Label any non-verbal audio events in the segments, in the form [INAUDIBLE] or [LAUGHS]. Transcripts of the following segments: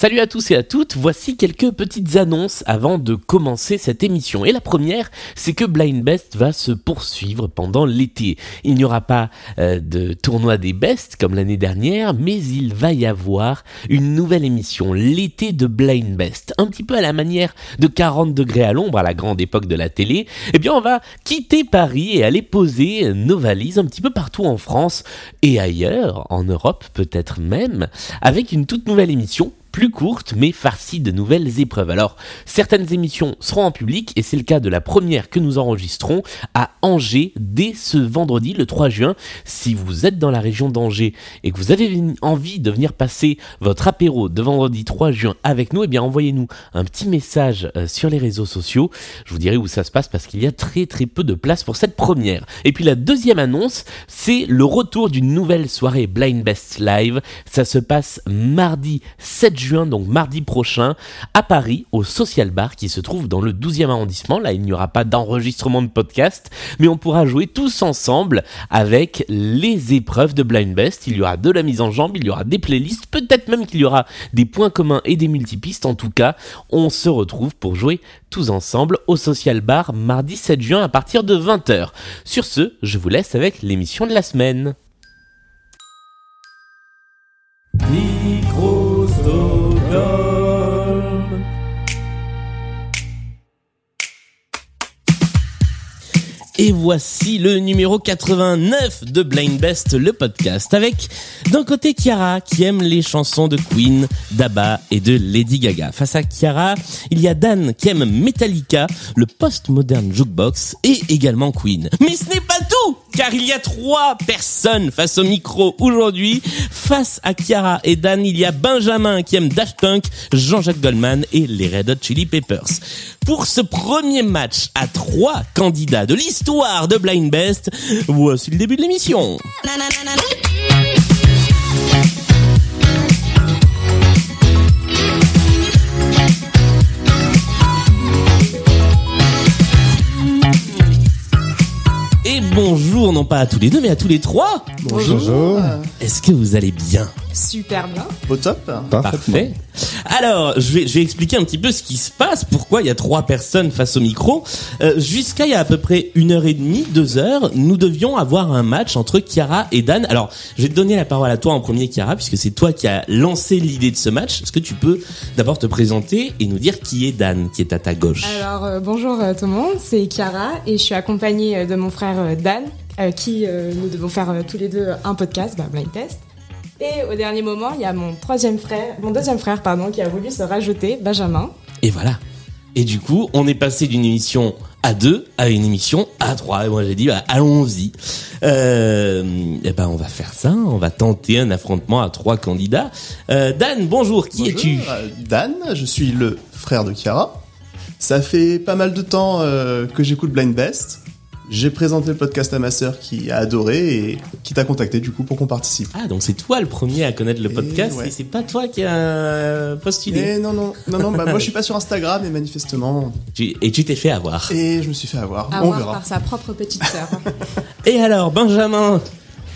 Salut à tous et à toutes, voici quelques petites annonces avant de commencer cette émission. Et la première, c'est que Blind Best va se poursuivre pendant l'été. Il n'y aura pas euh, de tournoi des Best comme l'année dernière, mais il va y avoir une nouvelle émission, l'été de Blind Best. Un petit peu à la manière de 40 degrés à l'ombre à la grande époque de la télé. Eh bien, on va quitter Paris et aller poser nos valises un petit peu partout en France et ailleurs, en Europe peut-être même, avec une toute nouvelle émission plus courte mais farcie de nouvelles épreuves. Alors, certaines émissions seront en public et c'est le cas de la première que nous enregistrons à Angers dès ce vendredi le 3 juin. Si vous êtes dans la région d'Angers et que vous avez envie de venir passer votre apéro de vendredi 3 juin avec nous, eh bien envoyez-nous un petit message euh, sur les réseaux sociaux. Je vous dirai où ça se passe parce qu'il y a très très peu de place pour cette première. Et puis la deuxième annonce, c'est le retour d'une nouvelle soirée Blind Best Live. Ça se passe mardi 7 juin, donc mardi prochain, à Paris, au Social Bar qui se trouve dans le 12e arrondissement. Là, il n'y aura pas d'enregistrement de podcast, mais on pourra jouer tous ensemble avec les épreuves de Blind Best. Il y aura de la mise en jambe, il y aura des playlists, peut-être même qu'il y aura des points communs et des multipistes. En tout cas, on se retrouve pour jouer tous ensemble au Social Bar mardi 7 juin à partir de 20h. Sur ce, je vous laisse avec l'émission de la semaine. Et voici le numéro 89 de Blind Best, le podcast, avec d'un côté Chiara qui aime les chansons de Queen, d'Abba et de Lady Gaga. Face à Chiara, il y a Dan qui aime Metallica, le post-modern jukebox et également Queen. Mais ce n'est pas tout, car il y a trois personnes face au micro aujourd'hui. Face à Chiara et Dan, il y a Benjamin qui aime Daft Punk, Jean-Jacques Goldman et les Red Hot Chili Peppers. Pour ce premier match à trois candidats de l'histoire de Blind Best, voici le début de l'émission. Et bonjour, non pas à tous les deux, mais à tous les trois. Bonjour. Est-ce que vous allez bien? Super bien. Au top Parfait. Alors, je vais, je vais expliquer un petit peu ce qui se passe, pourquoi il y a trois personnes face au micro. Euh, Jusqu'à il y a à peu près une heure et demie, deux heures, nous devions avoir un match entre Chiara et Dan. Alors, je vais te donner la parole à toi en premier, Chiara, puisque c'est toi qui as lancé l'idée de ce match. Est-ce que tu peux d'abord te présenter et nous dire qui est Dan, qui est à ta gauche? Alors euh, bonjour euh, tout le monde, c'est Chiara et je suis accompagnée euh, de mon frère euh, Dan, avec qui euh, nous devons faire euh, tous les deux un podcast, bah, Blind Test. Et au dernier moment, il y a mon troisième frère, mon deuxième frère pardon, qui a voulu se rajouter, Benjamin. Et voilà. Et du coup, on est passé d'une émission à deux à une émission à trois. Et moi, j'ai dit, bah, allons-y. Euh, et ben, on va faire ça. On va tenter un affrontement à trois candidats. Euh, Dan, bonjour. Qui Bonjour, es-tu euh, Dan, je suis le frère de Chiara. Ça fait pas mal de temps euh, que j'écoute Blind Best. J'ai présenté le podcast à ma sœur qui a adoré et qui t'a contacté du coup pour qu'on participe. Ah, donc c'est toi le premier à connaître le Et podcast et, ouais. c'est pas toi qui a postulé. Et non, non, non, non, bah, moi je suis [LAUGHS] pas sur Instagram et manifestement. Et tu t'es fait avoir. Et je me suis fait avoir. À On verra. par sa propre petite sœur. [LAUGHS] Et alors, Benjamin?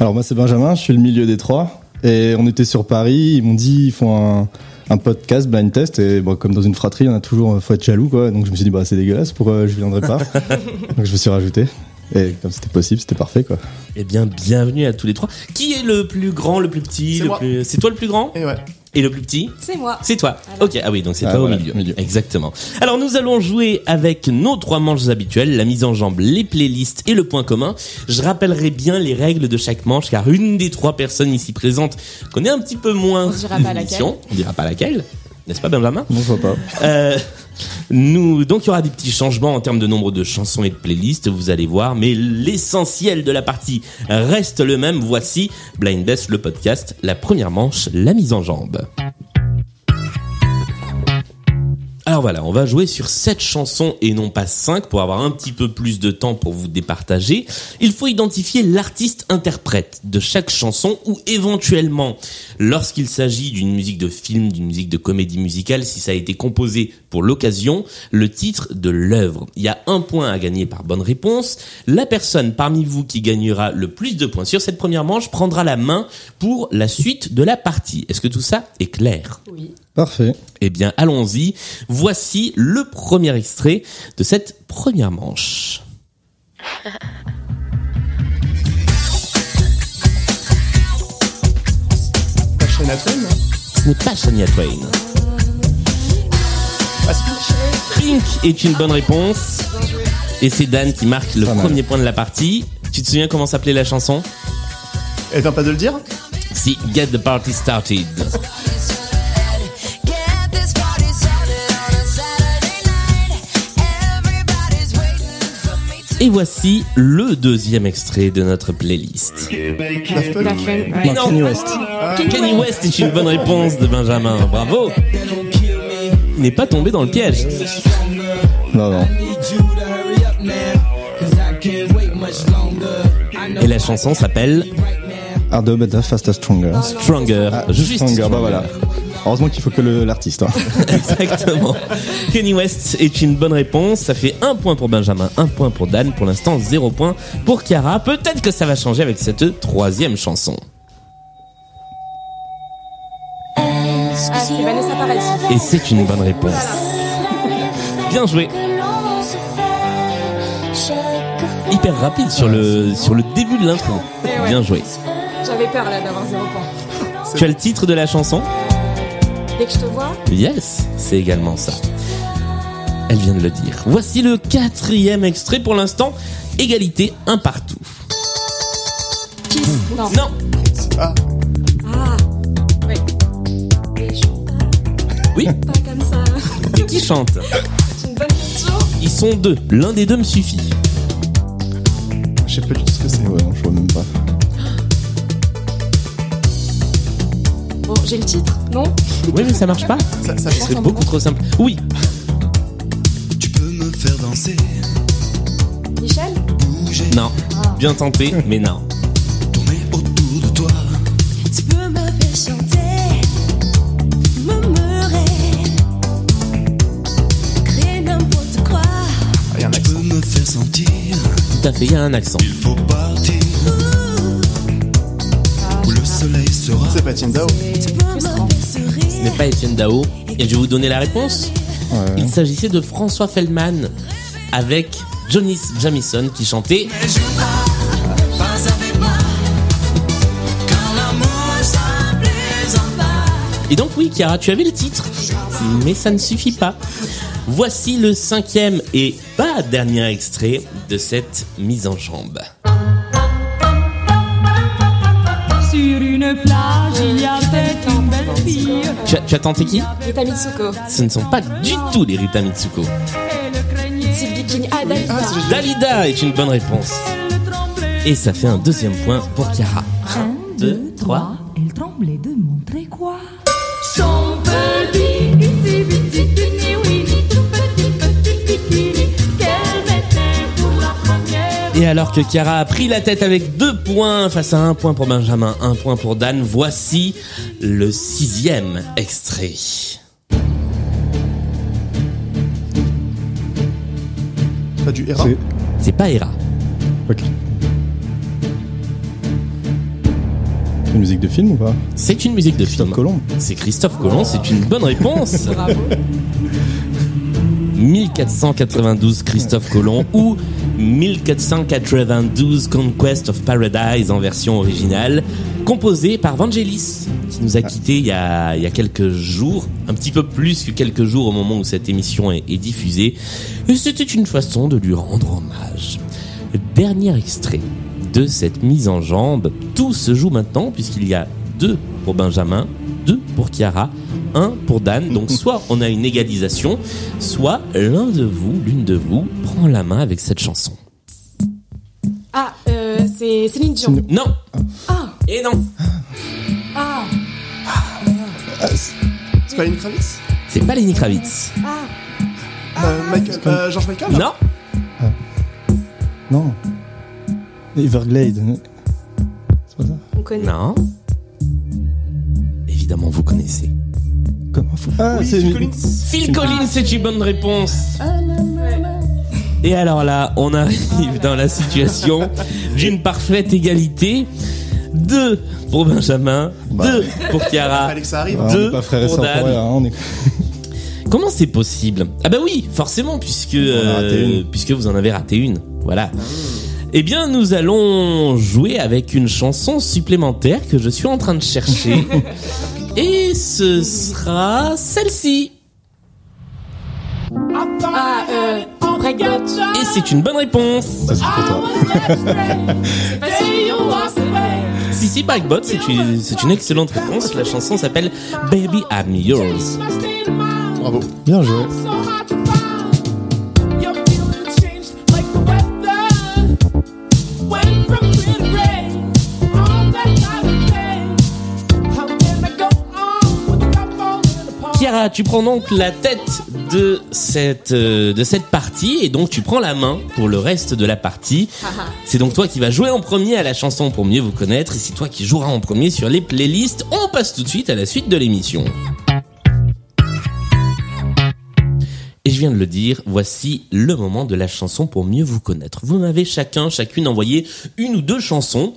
Alors moi c'est Benjamin, je suis le milieu des trois. Et on était sur Paris, ils m'ont dit ils font un, un podcast blind test et bon, comme dans une fratrie on a toujours faut être jaloux quoi. Donc je me suis dit bah c'est dégueulasse pourquoi je viendrai pas. [LAUGHS] Donc je me suis rajouté. Et comme c'était possible, c'était parfait quoi. Eh bien, bienvenue à tous les trois. Qui est le plus grand, le plus petit C'est le moi. plus... C'est toi le plus grand? Et ouais. Et le plus petit c'est moi. C'est toi. Voilà. Ok, ah oui, donc c'est Ah, toi voilà, au milieu. milieu. Exactement. Alors nous allons jouer avec nos trois manches habituelles, la mise en jambe, les playlists et le point commun. Je rappellerai bien les règles de chaque manche car une des trois personnes ici présentes connaît un petit peu moins On dira pas l'émission. On dira pas laquelle. N'est-ce pas Benjamin? Non je vois pas. Euh, nous, donc il y aura des petits changements en termes de nombre de chansons et de playlists, vous allez voir, mais l'essentiel de la partie reste le même. Voici Blind Best, le podcast, la première manche, la mise en jambe. Alors voilà, on va jouer sur 7 chansons et non pas 5 pour avoir un petit peu plus de temps pour vous départager. Il faut identifier l'artiste interprète de chaque chanson ou éventuellement, lorsqu'il s'agit d'une musique de film, d'une musique de comédie musicale, si ça a été composé pour l'occasion, le titre de l'œuvre. Il y a un point à gagner par bonne réponse. La personne parmi vous qui gagnera le plus de points sur cette première manche prendra la main pour la suite de la partie. Est-ce que tout ça est clair? Oui. Parfait. Eh bien, allons-y. Voici le premier extrait de cette première manche. [LAUGHS] Pas Shania Twain, hein Ce n'est pas Shania Twain. Ah, Pink est une bonne réponse. Et c'est Dan qui marque le premier point de la partie. Tu te souviens comment s'appelait la chanson? Elle vient pas de le dire? C'est Get the Party Started. Et voici le deuxième extrait de notre playlist. Mais non, Kanye West. Kanye West est une bonne réponse de Benjamin. Bravo. Il n'est pas tombé dans le piège. Non, non. Et la chanson s'appelle Harder, better, faster, stronger. Stronger. Ah, Juste stronger, bah voilà. Heureusement qu'il faut que le- l'artiste. hein. [LAUGHS] Exactement. Kanye West est une bonne réponse. Ça fait un point pour Benjamin, un point pour Dan. Pour l'instant, zéro point pour Chiara. Peut-être que ça va changer avec cette troisième chanson. Ah, c'est Vanessa Paradis. Et c'est une bonne réponse. Bien joué. Hyper rapide sur le, sur le début de l'intro. Eh ouais. Bien joué. J'avais peur là d'avoir zéro point. Tu as le titre de la chanson? Dès que je te vois, Yes, c'est également ça. Elle vient de le dire. Voici le quatrième extrait pour l'instant. Égalité, un partout. Kiss. Non. Non, Ah, Ah. Je oui, pas comme ça. et qui chante C'est une bonne question. Ils sont deux. L'un des deux me suffit. je sais pas du tout ce que c'est. Ouais, non, je vois même pas. Bon, j'ai le titre, non Oui, mais ça marche pas. Ça, serait beaucoup trop simple. Oui, Tu peux me faire danser, Michel bouger, non. Bien tenté, mais non. tourner autour de toi. Tu peux me faire chanter, murmurer, créer n'importe quoi. Ah, y a un Tu peux me faire sentir, Tout à fait, il y a un accent. il faut partir où le soleil sera. C'est pas. N'est pas Étienne Dao. Et je vais vous donner la réponse. Ouais. Il s'agissait de François Feldman avec Jonis Jamison qui chantait. Et donc oui, Chiara, tu avais le titre, mais ça ne suffit pas. Voici le cinquième et pas dernier extrait de cette mise en jambe. Une plage, il y avait une belle fille. Tu as, tu as tenté qui Rita Mitsuko. Ce ne sont pas du tout les Rita Mitsuko. C'est Bikini. Ah, Dalida. Ah, est une bonne réponse. Et ça fait un deuxième point pour Chiara. Un, deux, trois. Elle tremblait de montrer quoi? Et alors que Chiara a pris la tête avec deux points face à un point pour Benjamin, un point pour Dan, voici le sixième extrait. Pas du Hera. C'est- pas Hera. Ok. Une musique de film ou pas? C'est une musique de Christophe film. Colomb. C'est Christophe Colomb, c'est une bonne réponse. [LAUGHS] Bravo. 1492 Christophe Colomb ou 1492 Conquest of Paradise en version originale, composé par Vangelis, qui nous a quittés il y a, il y a quelques jours, un petit peu plus que quelques jours au moment où cette émission est, est diffusée, et c'était une façon de lui rendre hommage. Dernier extrait de cette mise en jambe, tout se joue maintenant puisqu'il y a deux pour Benjamin, deux pour Chiara, un pour Dan. Donc [LAUGHS] soit on a une égalisation, soit l'un de vous, l'une de vous, prend la main avec cette chanson. Ah, euh, c'est Céline Dion. Non Ah, Et non ah, C'est pas une Kravitz? C'est pas Lenny Kravitz. ah. euh, Michael, euh, George Michael Non Non. Everglade. C'est pas ça? On connaît. Non Évidemment, vous connaissez. Comment faut... Ah, Oui, c'est Phil Collins. Phil Collins, c'est une bonne réponse. Et alors là, on arrive dans la situation [LAUGHS] d'une parfaite égalité. 2 pour Benjamin, Bah. 2 pour Chiara. Ah, on Deux pour Dan. pour rien, on est- Comment c'est possible? Ah bah oui, forcément, puisque, euh, puisque vous en avez raté une. Voilà. Eh bien, nous allons jouer avec une chanson supplémentaire que je suis en train de chercher. [LAUGHS] Et ce sera celle-ci. Ah, euh. Et c'est une bonne réponse. Ça, c'est pour toi. C'est facile. Si, si, Breakbot, c'est une, c'est une excellente réponse. La chanson s'appelle Baby I'm Yours. Bravo. Bien joué. Tu prends donc la tête de cette, euh, de cette partie et donc tu prends la main pour le reste de la partie. C'est donc toi qui vas jouer en premier à la chanson pour mieux vous connaître et c'est toi qui joueras en premier sur les playlists. On passe tout de suite à la suite de l'émission. Et je viens de le dire, voici le moment de la chanson pour mieux vous connaître. Vous m'avez chacun, chacune envoyé une ou deux chansons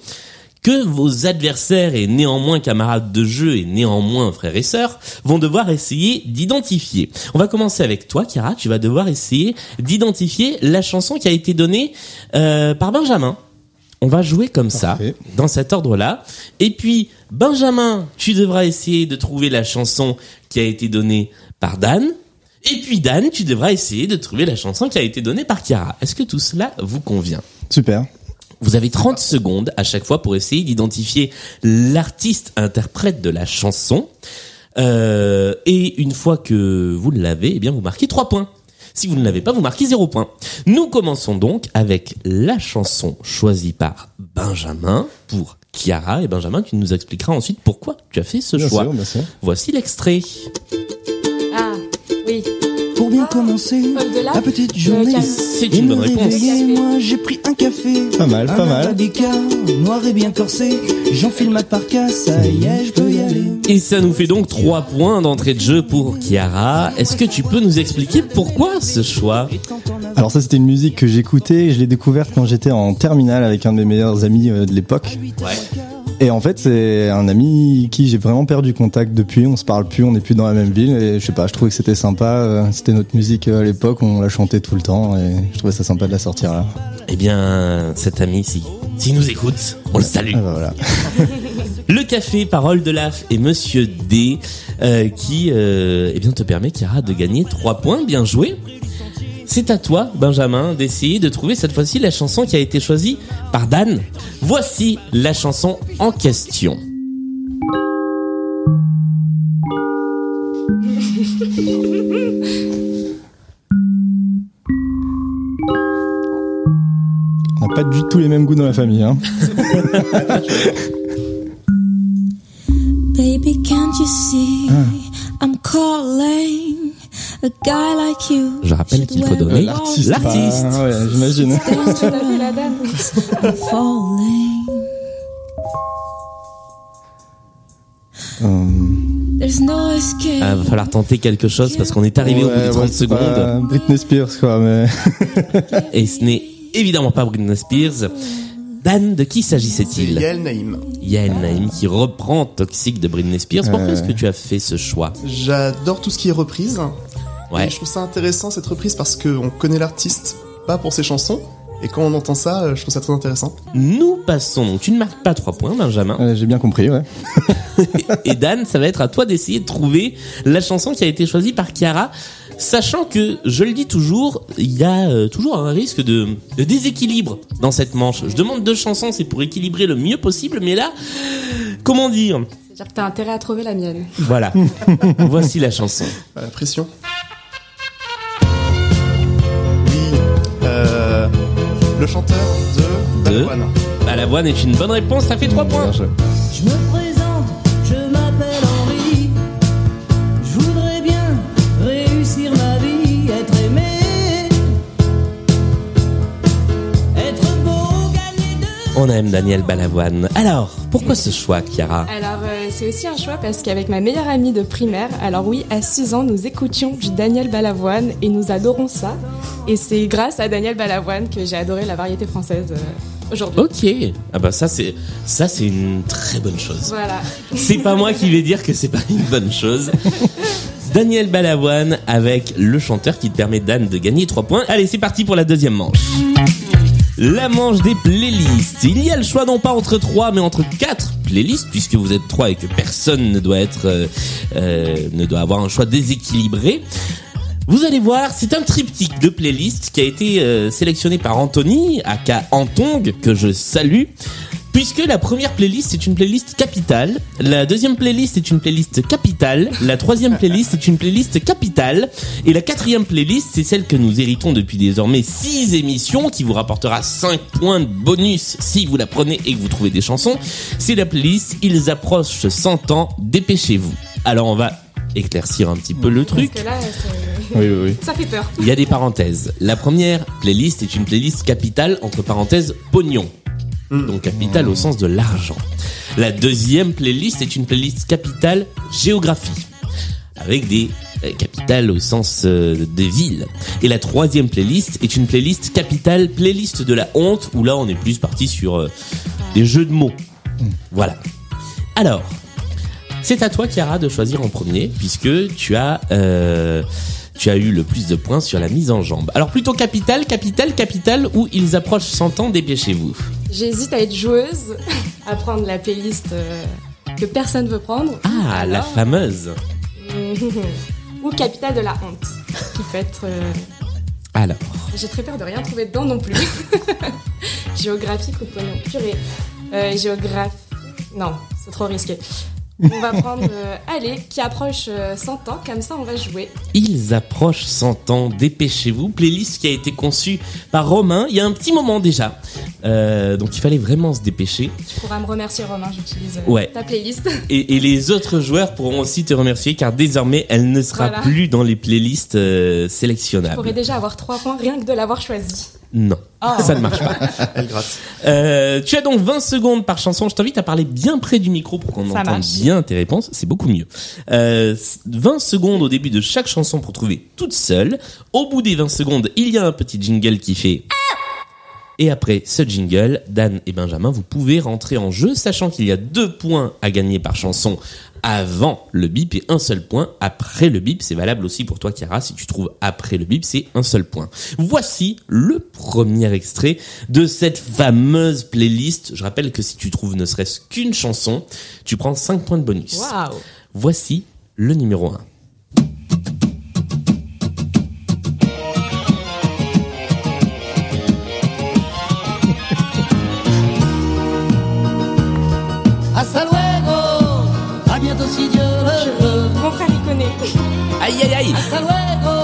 que vos adversaires et néanmoins camarades de jeu et néanmoins frères et sœurs vont devoir essayer d'identifier. On va commencer avec toi, Kira. Tu vas devoir essayer d'identifier la chanson qui a été donnée euh, par Benjamin. On va jouer comme Parfait. ça, dans cet ordre-là. Et puis, Benjamin, tu devras essayer de trouver la chanson qui a été donnée par Dan. Et puis, Dan, tu devras essayer de trouver la chanson qui a été donnée par Chiara. Est-ce que tout cela vous convient? Super. Vous avez 30 secondes à chaque fois pour essayer d'identifier l'artiste interprète de la chanson. Euh, et une fois que vous l'avez, eh bien vous marquez 3 points. Si vous ne l'avez pas, vous marquez 0 points. Nous commençons donc avec la chanson choisie par Benjamin pour Chiara. Et Benjamin, tu nous expliqueras ensuite pourquoi tu as fait ce Bien choix. sûr, bien sûr. Voici l'extrait. Ah, oui. Pour bien commencer la petite journée. C'est une bonne réponse. moi j'ai pris un café. Pas mal, pas mal. noir et bien corsé. J'enfile ma parka, ça y est, je peux y aller. Et ça nous fait donc 3 points d'entrée de jeu pour Chiara. Est-ce que tu peux nous expliquer pourquoi ce choix? Alors ça c'était une musique que j'écoutais, je l'ai découverte quand j'étais en terminale avec un de mes meilleurs amis euh, de l'époque. Et en fait c'est un ami qui j'ai vraiment perdu contact depuis, on se parle plus, on n'est plus dans la même ville et je sais pas, je trouvais que c'était sympa, euh, c'était notre musique euh, à l'époque, on la chantait tout le temps et je trouvais ça sympa de la sortir là. Eh bien, cet ami, si, s'il nous écoute, on le salue. Ah bah voilà. [LAUGHS] Le café, parole de l'AF et Monsieur D, euh, qui, euh, eh bien, te permet, Chiara, de gagner 3 points. Bien joué. C'est à toi, Benjamin, d'essayer de trouver cette fois-ci la chanson qui a été choisie par Dan. Voici la chanson en question. On n'a pas du tout les mêmes goûts dans la famille hein. Baby, can't you see? I'm calling Je rappelle qu'il faut donner L'artiste. l'artiste. bah, ouais, j'imagine. Euh, escape. Ah, va falloir tenter quelque chose parce qu'on est arrivé au bout des 30 ouais, c'est secondes. pas Britney Spears quoi, mais Et ce n'est évidemment pas Britney Spears. Dan, de qui s'agissait-il Yael Naïm. Yael Naïm qui reprend Toxic de Britney Spears. Pourquoi Euh. est-ce que tu as fait ce choix? J'adore tout ce qui est reprise. Ouais. Et je trouve ça intéressant cette reprise parce qu'on connaît l'artiste pas pour ses chansons. Et quand on entend ça, euh, je trouve ça très intéressant. Nous passons, donc tu ne marques pas 3 points, Benjamin. J'ai bien compris, ouais. [LAUGHS] Et Dan, ça va être à toi d'essayer de trouver la chanson qui a été choisie par Chiara. Sachant que, je le dis toujours, il y a euh, toujours un risque de, de déséquilibre dans cette manche. Je demande deux chansons, c'est pour équilibrer le mieux possible, mais là, comment dire? C'est-à-dire que t'as intérêt à trouver la mienne. Voilà. [LAUGHS] Voici la chanson. La pression. Le chanteur de De Balavoine. Balavoine est une bonne réponse, ça fait 3 points. Je me On aime Daniel Balavoine. Alors, pourquoi ce choix, Chiara Alors, euh, c'est aussi un choix parce qu'avec ma meilleure amie de primaire, alors oui, à 6 ans, nous écoutions du Daniel Balavoine et nous adorons ça. Et c'est grâce à Daniel Balavoine que j'ai adoré la variété française. euh, aujourd'hui. Ok. Ah bah ça c'est ça c'est une très bonne chose. Voilà. C'est pas moi qui vais dire que c'est pas une bonne chose. Daniel Balavoine avec le chanteur qui te permet Dan de gagner 3 points. Allez, c'est parti pour la deuxième manche. La manche des playlists. Il y a le choix non pas entre 3 mais entre 4 playlists puisque vous êtes 3 et que personne ne doit être euh, euh, ne doit avoir un choix déséquilibré. Vous allez voir, c'est un triptyque de playlists qui a été euh, sélectionné par Anthony, aka Antong, que je salue. Puisque la première playlist est une playlist capitale, la deuxième playlist est une playlist capitale, la troisième playlist est une playlist capitale, et la quatrième playlist c'est celle que nous héritons depuis désormais 6 émissions, qui vous rapportera 5 points de bonus si vous la prenez et que vous trouvez des chansons. C'est la playlist Ils approchent 100 ans, dépêchez-vous. Alors on va éclaircir un petit peu le truc. Parce que là, c'est- Oui, oui, oui. ça fait peur. Il y a des parenthèses. La première playlist est une playlist capitale entre parenthèses pognon. Donc capitale au sens de l'argent. La deuxième playlist est une playlist capitale géographie. Avec des euh, capitales au sens euh, des villes. Et la troisième playlist est une playlist capitale playlist de la honte où là on est plus parti sur euh, des jeux de mots. Voilà. Alors, c'est à toi, Chiara, de choisir en premier, puisque tu as, euh, tu as eu le plus de points sur la mise en jambe. Alors, plutôt capitale, capitale, capitale, où ils approchent 100 ans, dépêchez-vous. J'hésite à être joueuse, à prendre la playlist euh, que personne veut prendre. Ah, la fameuse. [LAUGHS] Ou capitale de la honte, qui peut être. euh, Alors, J'ai très peur de rien trouver dedans non plus. [LAUGHS] Géographique ou pognon Purée. Euh, géographie. Non, c'est trop risqué. On va prendre. euh, allez, qui approche euh, 100 ans, comme ça on va jouer. ils approchent 100 ans, dépêchez-vous. Playlist qui a été conçue par Romain il y a un petit moment déjà. Euh, donc, il fallait vraiment se dépêcher. Tu pourras me remercier, Romain, j'utilise euh, Ouais. ta playlist. [LAUGHS] Et, et les autres joueurs pourront aussi te remercier car désormais, elle ne sera Voilà. plus dans les playlists sélectionnables. pourrais déjà avoir 3 points rien que de l'avoir choisi. Non, Oh. [LAUGHS] ça ne marche pas. [LAUGHS] Elle gratte. Euh, tu as donc 20 secondes par chanson. Je t'invite à parler bien près du micro pour qu'on entende marche. bien tes réponses. C'est beaucoup mieux. Euh, 20 secondes au début de chaque chanson pour trouver toute seule. Au bout des 20 secondes, il y a un petit jingle qui fait... Et après ce jingle, Dan et Benjamin, vous pouvez rentrer en jeu, sachant qu'il y a deux points à gagner par chanson avant le bip et un seul point après le bip. C'est valable aussi pour toi, Chiara. Si tu trouves après le bip, c'est un seul point. Voici le premier extrait de cette fameuse playlist. Je rappelle que si tu trouves ne serait-ce qu'une chanson, tu prends 5 points de bonus. Voici le numéro 1. Hasta luego, Aïe aïe aïe Hasta luego,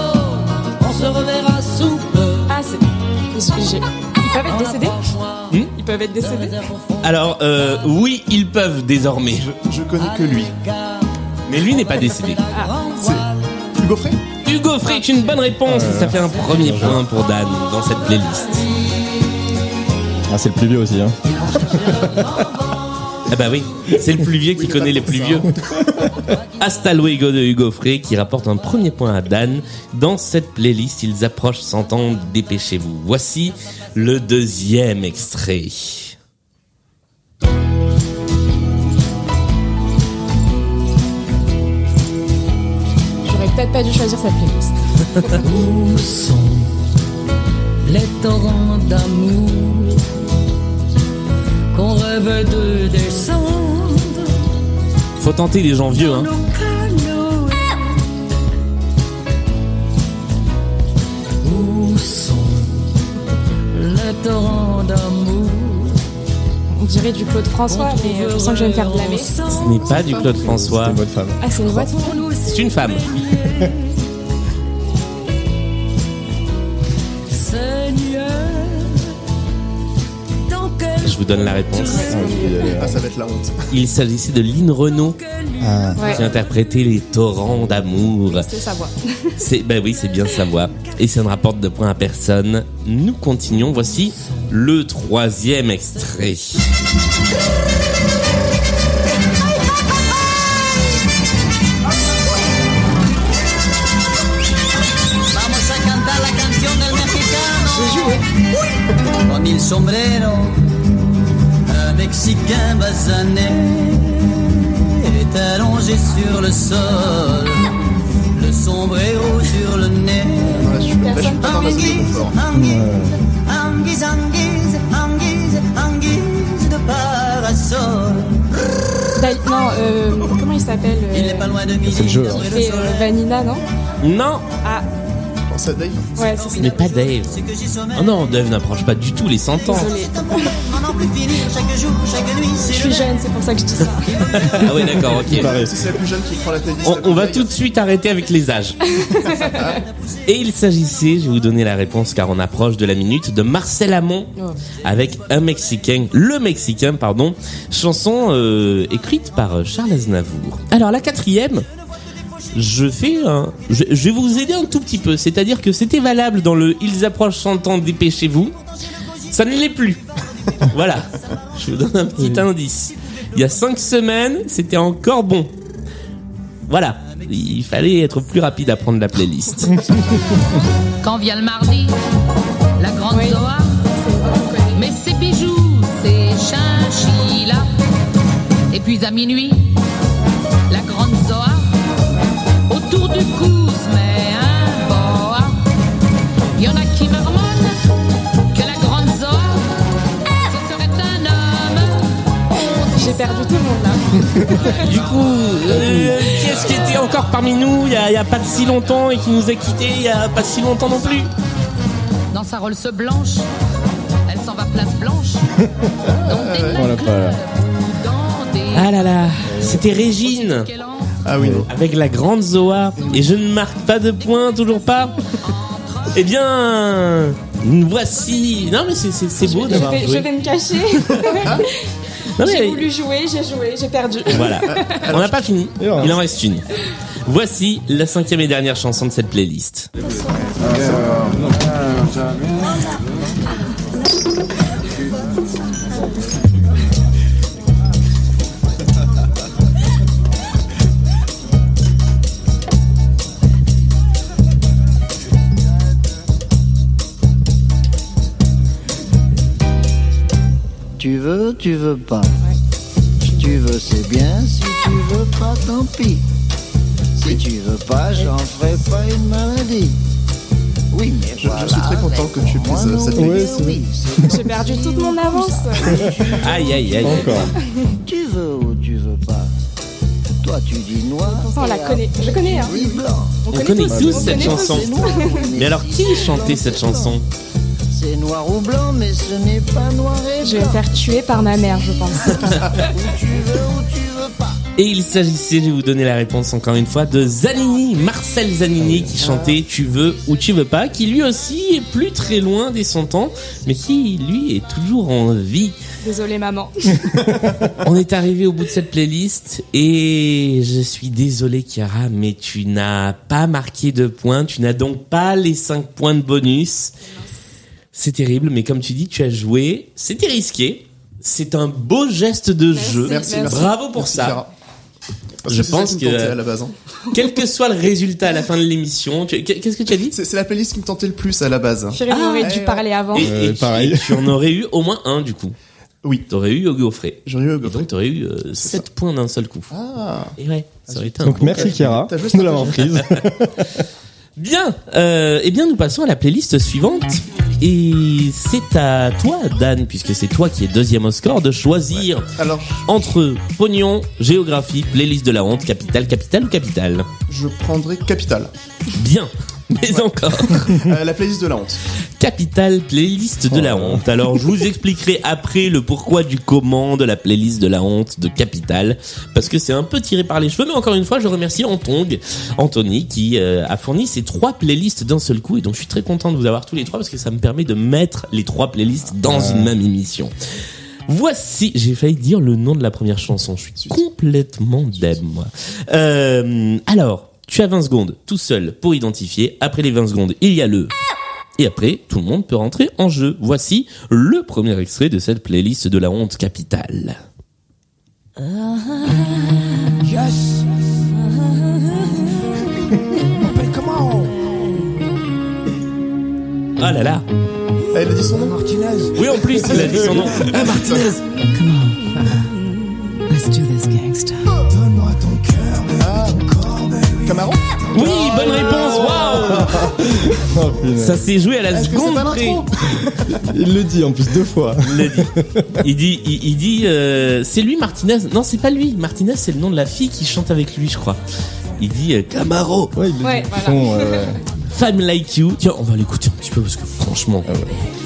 on se reverra sous peu. Ah, c'est. j'ai- j'ai- Ils peuvent être décédés Hmm Ils peuvent être décédés Alors, euh, oui, ils peuvent désormais. Je, je connais que lui. Mais lui n'est pas décédé. C'est Hugo Frey Hugo Frey est une bonne réponse et ça fait un premier point pour Dan dans cette playlist. Ah, c'est le plus vieux aussi, hein. [LAUGHS] Ah bah oui, c'est le plus vieux qui connaît les plus vieux. Hasta luego de Hugo Frey qui rapporte un premier point à Dan. Dans cette playlist, ils approchent 100 ans, dépêchez-vous. Voici le deuxième extrait. J'aurais peut-être pas dû choisir cette playlist. [LAUGHS] Où sont les torrents d'amour? Rêve de descendre Faut tenter les gens vieux, hein. nos canaux Où sont les torrents d'amour? On dirait du Claude François, mais euh, je sens que je vais me faire blâmer. Ce n'est pas du Claude François, C'est votre femme. Ah, c'est une voix c'est une femme. [LAUGHS] [LAUGHS] vous donne la réponse. Ah, Ah, ça va être la honte. Il s'agissait de Lynn Renault Ah, Ouais, qui interprétait les torrents d'amour. c'est sa voix. [LAUGHS] C'est bah oui, c'est bien sa voix. Et ça ne rapporte de points à personne. Nous continuons. Voici le troisième extrait. Vamos sombrero Mexicain basané est allongé sur le sol, le sombrero sur le nez. Là, je suis là, je suis pas dans ma zone de Anguise, confort. anguise, anguise, anguise, anguise, anguise de parasol. Non, euh, comment il s'appelle euh, Il n'est pas loin de midi. C'est le jeu, hein. euh. Vanina, non? Non, Ah, Je pense à Dave. ouais, c'est ça. mais pas Dave. Oh non, Dave n'approche pas du tout les 100 ans. Désolée. C'est un problème, à n'en plus finir, chaque jour, chaque nuit, c'est Je suis jeune, c'est pour ça que je dis ça. [LAUGHS] Ah ouais, d'accord, ok. C'est la plus jeune qui prend la playlist. On, va tout de suite arrêter avec les âges. [LAUGHS] Et il s'agissait, je vais vous donner la réponse car on approche de la minute, de Marcel Amont Oh. avec un Mexicain, le Mexicain, pardon, chanson euh, écrite par Charles Aznavour. Alors la quatrième, je fais un, je, je vais vous aider un tout petit peu, c'est-à-dire que c'était valable dans le Ils approchent 100 ans, dépêchez-vous. Ça ne l'est plus. voilà, je vous donne un petit indice. Il y a cinq semaines, c'était encore bon. Voilà, il fallait être plus rapide à prendre la playlist. [LAUGHS] Quand vient le mardi, la grande Oui. Zoa, mais ses bijoux, ses chinchillas. Et puis à minuit, la grande Zoa, autour du cou perdu tout le monde là. [LAUGHS] Du coup, euh, qui est-ce qui était encore parmi nous il y, a, il y a pas si longtemps et qui nous a quittés il y a pas si longtemps non plus Dans sa Rolls blanche, elle s'en va place blanche. [LAUGHS] Dans des Voilà, pas là. nightclubs ou dans des... Ah là là, c'était Régine Ah oui, avec la grande Zoa et je ne marque pas de points toujours pas. Eh bien, voici. Non mais c'est- beau Je d'avoir je vais me cacher. [LAUGHS] J'ai voulu jouer, j'ai joué, j'ai perdu. Voilà, [LAUGHS] on n'a pas fini. Il en reste une. Voici la cinquième et dernière chanson de cette playlist. Veux, tu veux pas. Si tu veux, c'est bien. Si tu veux pas, tant pis. Si tu veux pas, j'en ferai pas une maladie. Oui, mais Je- je voilà, suis très content que tu puisses, euh, cette oui, J'ai perdu toute mon avance. [LAUGHS] Aïe aïe aïe. Encore. Tu veux ou tu veux pas? Toi, tu dis noir. On la connaît. Je connais, hein. Blanc. On connaît tous On cette connaît chanson. Mais alors qui chantait cette chanson? C'est noir ou blanc, mais ce n'est pas noir et Je vais blanc. me faire tuer par ma mère, je pense. Ou tu veux ou tu veux pas. Et il s'agissait, je vais vous donner la réponse encore une fois, de Zanini, Marcel Zanini, qui chantait Tu veux ou tu veux pas, qui lui aussi est plus très loin des 100 ans, mais qui lui est toujours en vie. Désolée, maman. [LAUGHS] On est arrivé au bout de cette playlist et je suis désolé Chiara, mais tu n'as pas marqué de points, tu n'as donc pas les 5 points de bonus. C'est terrible, mais comme tu dis, tu as joué, c'était risqué. C'est un beau geste de Merci, jeu. Merci, merci. Bravo pour Merci, ça. Parce Je pense que- tentait à la base. hein. Quel que soit le résultat à la fin de l'émission, tu- qu'est-ce que tu as dit? C'est la playlist qui me tentait le plus à la base. Thierry Ah, aurait dû ouais. parler avant. Et, Euh, pareil. Tu en aurais eu au moins un du coup. Oui. T'aurais eu Yogi Offray. J'en ai eu Et donc t'aurais eu 7 points d'un seul coup. Ah. Et ouais, ça aurait été un Donc bon merci. Chiara de l'avoir prise. [LAUGHS] Bien, euh, eh bien nous passons à la playlist suivante. Et c'est à toi, Dan, puisque c'est toi qui es deuxième au score, de choisir Alors, entre pognon, géographie, playlist de la honte, capitale, capitale ou capitale? je prendrai Capital. Bien, [LAUGHS] mais encore. Euh, la playlist de la honte. Capitale playlist de la honte. Alors je vous expliquerai après le pourquoi du comment de la playlist de la honte de Capital parce que c'est un peu tiré par les cheveux mais encore une fois je remercie Antong, Anthony qui euh, a fourni ces trois playlists d'un seul coup et donc je suis très content de vous avoir tous les trois parce que ça me permet de mettre les trois playlists dans une même émission. Voici, j'ai failli dire le nom de la première chanson. Je suis complètement deb, moi. Euh, alors, tu as 20 secondes tout seul pour identifier. Après les 20 secondes, il y a le et après, tout le monde peut rentrer en jeu. Voici le premier extrait de cette playlist de la honte capitale. Ah là là Ah, il a dit son nom Oui, en plus, il a dit son nom. [LAUGHS] Ah, Martinez réponse, waouh [LAUGHS] Oh. Ça s'est joué à la Est-ce que c'est seconde pas près. [LAUGHS] Il le dit en plus deux fois. Il dit. Il dit, il, il dit, euh, c'est lui Martinez. Non, c'est pas lui. Martinez, c'est le nom de la fille qui chante avec lui, je crois. Il dit euh, Camaro, Ouais, il le Ouais, dit. voilà. Fond, ouais. [LAUGHS] Femme Like You. Tiens, on va l'écouter un petit peu parce que franchement,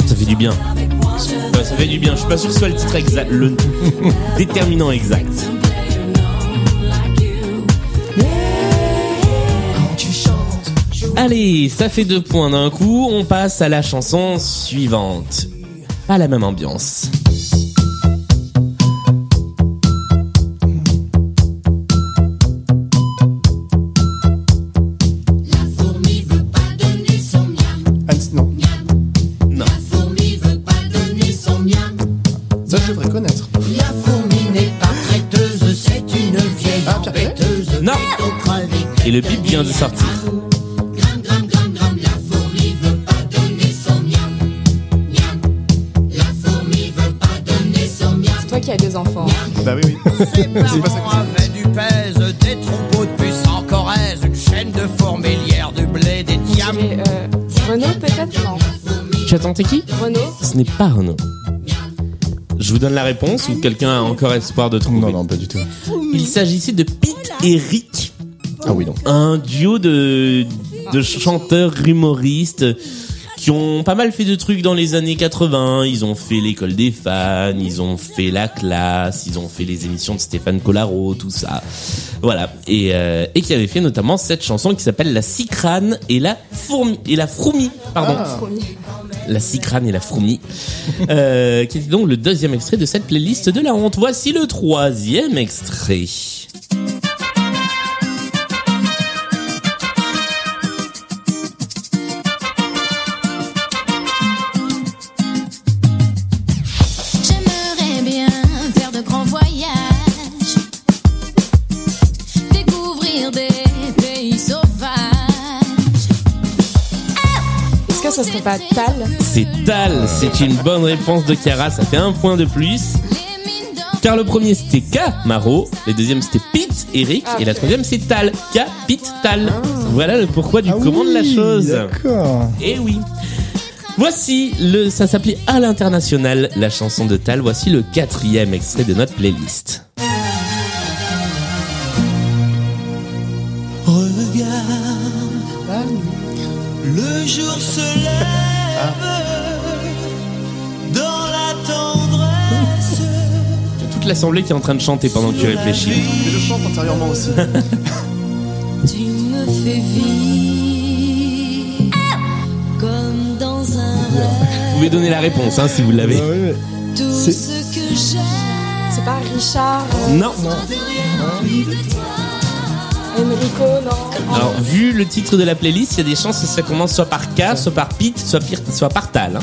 ça fait du bien. Ouais, ça fait du bien. Je suis pas sûr que ce soit le titre exact, le déterminant exact. Allez, ça fait deux points d'un coup. On passe à la chanson suivante. Pas la même ambiance. Hans, non. Non. Ça, je devrais connaître. La fourmi n'est pas traiteuse, c'est une vieille Ah, embêteuse. Non. Et le bip vient de sortir. Ça parents avaient du pèse, des troupeaux de puces en Corrèze, une chaîne de fourmilières, du blé, des diamants. euh, Renault peut-être Non. Tu as tenté qui Renault Ce n'est pas Renaud. Je vous donne la réponse ou quelqu'un a encore espoir de trouver Non, non, pas du tout. Il s'agissait de Pete et Rick, Ah oui, non. un duo de, de chanteurs humoristes qui ont pas mal fait de trucs dans les années 80. Ils ont fait l'école des fans, ils ont fait la classe, ils ont fait les émissions de Stéphane Collaro, tout ça. Voilà. Et, euh, et qui avait fait notamment cette chanson qui s'appelle La Cicrane et la Fourmi, et la Froumi, pardon. Ah. La Cicrane et la Froumi, [LAUGHS] euh, qui était donc le deuxième extrait de cette playlist de la honte. Voici le troisième extrait. Ça serait pas Tal C'est Tal, c'est une bonne réponse de Chiara, ça fait un point de plus. Car le premier c'était Camaro, le deuxième c'était Pete, Eric, Ah, et la troisième c'est Tal, K, Pete, Tal. Voilà le pourquoi du Ah comment de la chose. D'accord. Et oui. Voici le, ça s'appelait à l'international, la chanson de Tal. Voici le quatrième extrait de notre playlist. Se lève dans la tendresse. Il y a toute l'assemblée qui est en train de chanter pendant que tu réfléchis. Mais je chante intérieurement aussi. [LAUGHS] Tu me fais vivre comme dans un rêve. Vous pouvez donner la réponse hein, si vous l'avez. Ah Tout ce que j'aime. C'est pas Richard euh, Non. Enrico, non Alors, vu le titre de la playlist, il y a des chances que ça commence soit par K, soit par Pete, soit, pire- soit par Tal. hein.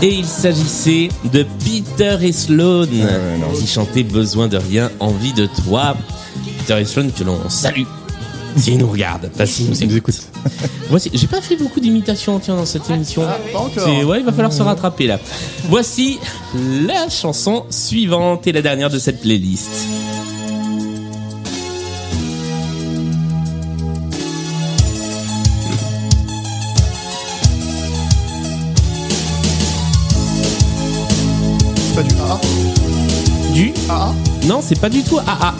Et il s'agissait de Peter et Sloan qui chantait Besoin de rien, envie de toi. Peter et Sloan que l'on salue. S'ils nous regardent, pas s'ils nous Il nous écoutent. écoute. Voici, j'ai pas fait beaucoup d'imitations tiens dans cette émission. Ah, pas encore. C'est- ouais, il va falloir se rattraper là. Voici la chanson suivante et la dernière de cette playlist. C'est pas du AA. Du AA Non, c'est pas du tout AA.